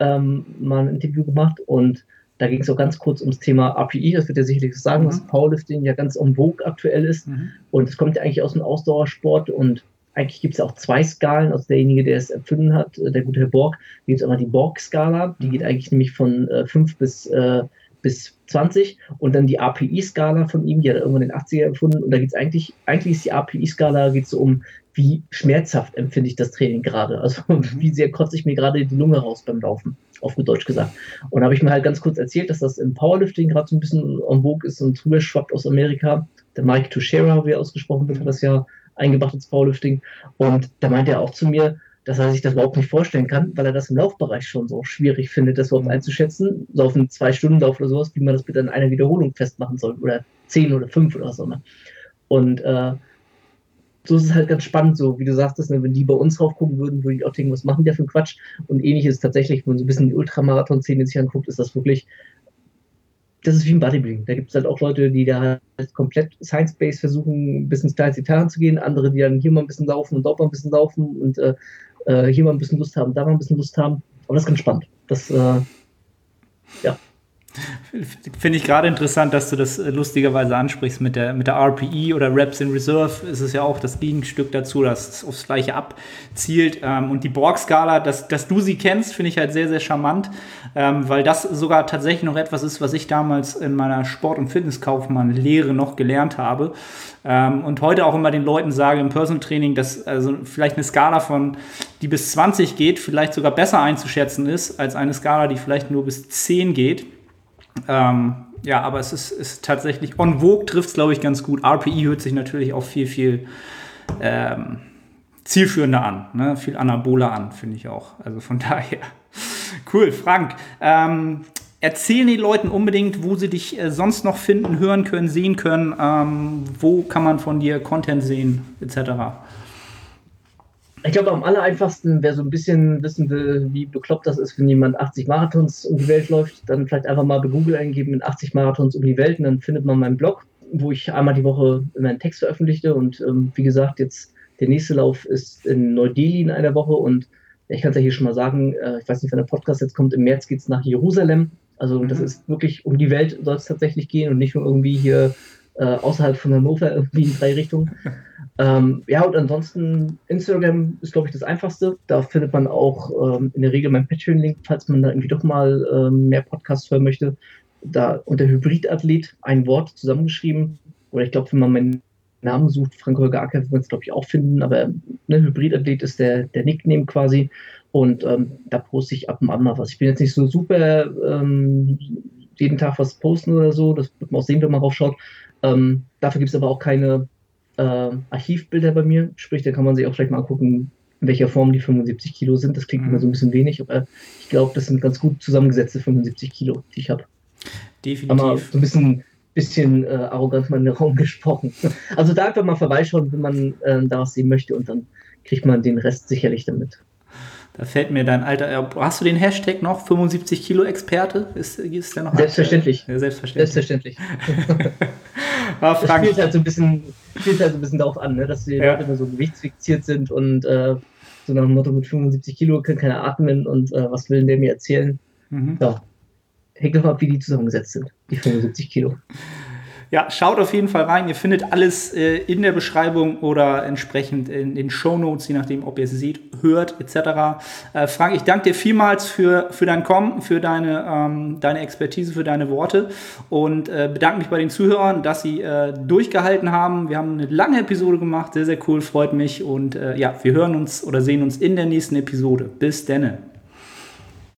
ähm, mal ein Interview gemacht und da ging es auch ganz kurz ums Thema API, das wird er sicherlich sagen, mhm. dass Powerlifting ja ganz en vogue aktuell ist. Mhm. Und es kommt ja eigentlich aus dem Ausdauersport und eigentlich gibt es auch zwei Skalen, also derjenige, der es erfunden hat, äh, der gute Herr Borg, gibt es einmal die Borg-Skala, die geht eigentlich nämlich von äh, 5 bis, äh, bis 20 und dann die API-Skala von ihm, die hat er irgendwann in den 80er erfunden und da geht es eigentlich, eigentlich ist die API-Skala geht so um wie schmerzhaft empfinde ich das Training gerade. Also wie sehr kotze ich mir gerade die Lunge raus beim Laufen, auf gut Deutsch gesagt. Und habe ich mir halt ganz kurz erzählt, dass das im Powerlifting gerade so ein bisschen en vogue ist und drüber schwappt aus Amerika. Der Mike Tuchera, wie er ausgesprochen wird, hat das ja eingebracht ins Powerlifting. Und da meinte er auch zu mir, dass er sich das überhaupt nicht vorstellen kann, weil er das im Laufbereich schon so schwierig findet, das überhaupt einzuschätzen. So auf einen Zwei-Stunden-Lauf oder sowas, wie man das bitte in einer Wiederholung festmachen soll. Oder zehn oder fünf oder immer. Und äh, so ist es halt ganz spannend, so wie du sagtest, ne, wenn die bei uns raufgucken würden, würde ich auch denken, was machen die da für einen Quatsch? Und ähnlich ist es tatsächlich, wenn man so ein bisschen die Ultramarathon-Szene sich anguckt, ist das wirklich, das ist wie ein Bodybuilding. Da gibt es halt auch Leute, die da halt komplett Science-Based versuchen, ein bisschen ins Detail zu gehen, andere, die dann hier mal ein bisschen laufen und dort mal ein bisschen laufen und äh, äh, hier mal ein bisschen Lust haben, da mal ein bisschen Lust haben. Aber das ist ganz spannend. Das, äh, ja. Finde ich gerade interessant, dass du das äh, lustigerweise ansprichst mit der, mit der RPE oder Reps in Reserve. Ist es ja auch das Gegenstück dazu, dass es aufs Gleiche abzielt. Ähm, und die Borg-Skala, dass, dass du sie kennst, finde ich halt sehr, sehr charmant, ähm, weil das sogar tatsächlich noch etwas ist, was ich damals in meiner Sport- und Fitnesskaufmann-Lehre noch gelernt habe. Ähm, und heute auch immer den Leuten sage im Personal Training, dass also vielleicht eine Skala von, die bis 20 geht, vielleicht sogar besser einzuschätzen ist, als eine Skala, die vielleicht nur bis 10 geht. Ähm, ja, aber es ist, ist tatsächlich, on Vogue trifft es, glaube ich, ganz gut. RPI hört sich natürlich auch viel, viel ähm, zielführender an, ne? viel anaboler an, finde ich auch. Also von daher. Cool, Frank. Ähm, erzähl den Leuten unbedingt, wo sie dich äh, sonst noch finden, hören können, sehen können. Ähm, wo kann man von dir Content sehen, etc. Ich glaube, am aller einfachsten, wer so ein bisschen wissen will, wie bekloppt das ist, wenn jemand 80 Marathons um die Welt läuft, dann vielleicht einfach mal bei Google eingeben mit 80 Marathons um die Welt und dann findet man meinen Blog, wo ich einmal die Woche meinen Text veröffentlichte. Und ähm, wie gesagt, jetzt der nächste Lauf ist in Neu-Delhi in einer Woche und ich kann es ja hier schon mal sagen, äh, ich weiß nicht, wann der Podcast jetzt kommt, im März geht es nach Jerusalem. Also mhm. das ist wirklich um die Welt soll es tatsächlich gehen und nicht nur irgendwie hier äh, außerhalb von Hannover irgendwie in drei Richtungen. Ähm, ja, und ansonsten Instagram ist, glaube ich, das Einfachste. Da findet man auch ähm, in der Regel meinen Patreon-Link, falls man da irgendwie doch mal ähm, mehr Podcasts hören möchte. Da unter Hybridathlet ein Wort zusammengeschrieben. Oder ich glaube, wenn man meinen Namen sucht, Frank Holger Acker, wird man es, glaube ich, auch finden. Aber ne, Hybridathlet ist der, der Nickname quasi. Und ähm, da poste ich ab und an mal was. Ich bin jetzt nicht so super ähm, jeden Tag was posten oder so. Das wird man auch sehen, wenn man raufschaut. Ähm, dafür gibt es aber auch keine äh, Archivbilder bei mir. Sprich, da kann man sich auch vielleicht mal angucken, in welcher Form die 75 Kilo sind. Das klingt mhm. immer so ein bisschen wenig, aber ich glaube, das sind ganz gut zusammengesetzte 75 Kilo, die ich habe. Definitiv. Aber so ein bisschen, bisschen äh, arrogant mal in den Raum gesprochen. Also da einfach mal vorbeischauen, wenn man äh, da was sehen möchte und dann kriegt man den Rest sicherlich damit. Da fällt mir dein alter. Äh, hast du den Hashtag noch? 75 Kilo Experte? Ist, ist der noch? Selbstverständlich. Ja, selbstverständlich. Selbstverständlich. ah, das spielt halt so ein bisschen, spielt halt so ein bisschen darauf an, ne? dass die ja. Leute immer so gewichtsfixiert sind und äh, so nach dem Motto mit 75 Kilo können keiner atmen und äh, was will denn der mir erzählen? Mhm. Ja. Hängt doch ab, wie die zusammengesetzt sind, die 75 Kilo. Ja, schaut auf jeden Fall rein. Ihr findet alles äh, in der Beschreibung oder entsprechend in den Show Notes, je nachdem, ob ihr es seht, hört, etc. Äh, Frank, ich danke dir vielmals für, für dein Kommen, für deine, ähm, deine Expertise, für deine Worte und äh, bedanke mich bei den Zuhörern, dass sie äh, durchgehalten haben. Wir haben eine lange Episode gemacht, sehr, sehr cool, freut mich und äh, ja, wir hören uns oder sehen uns in der nächsten Episode. Bis denne.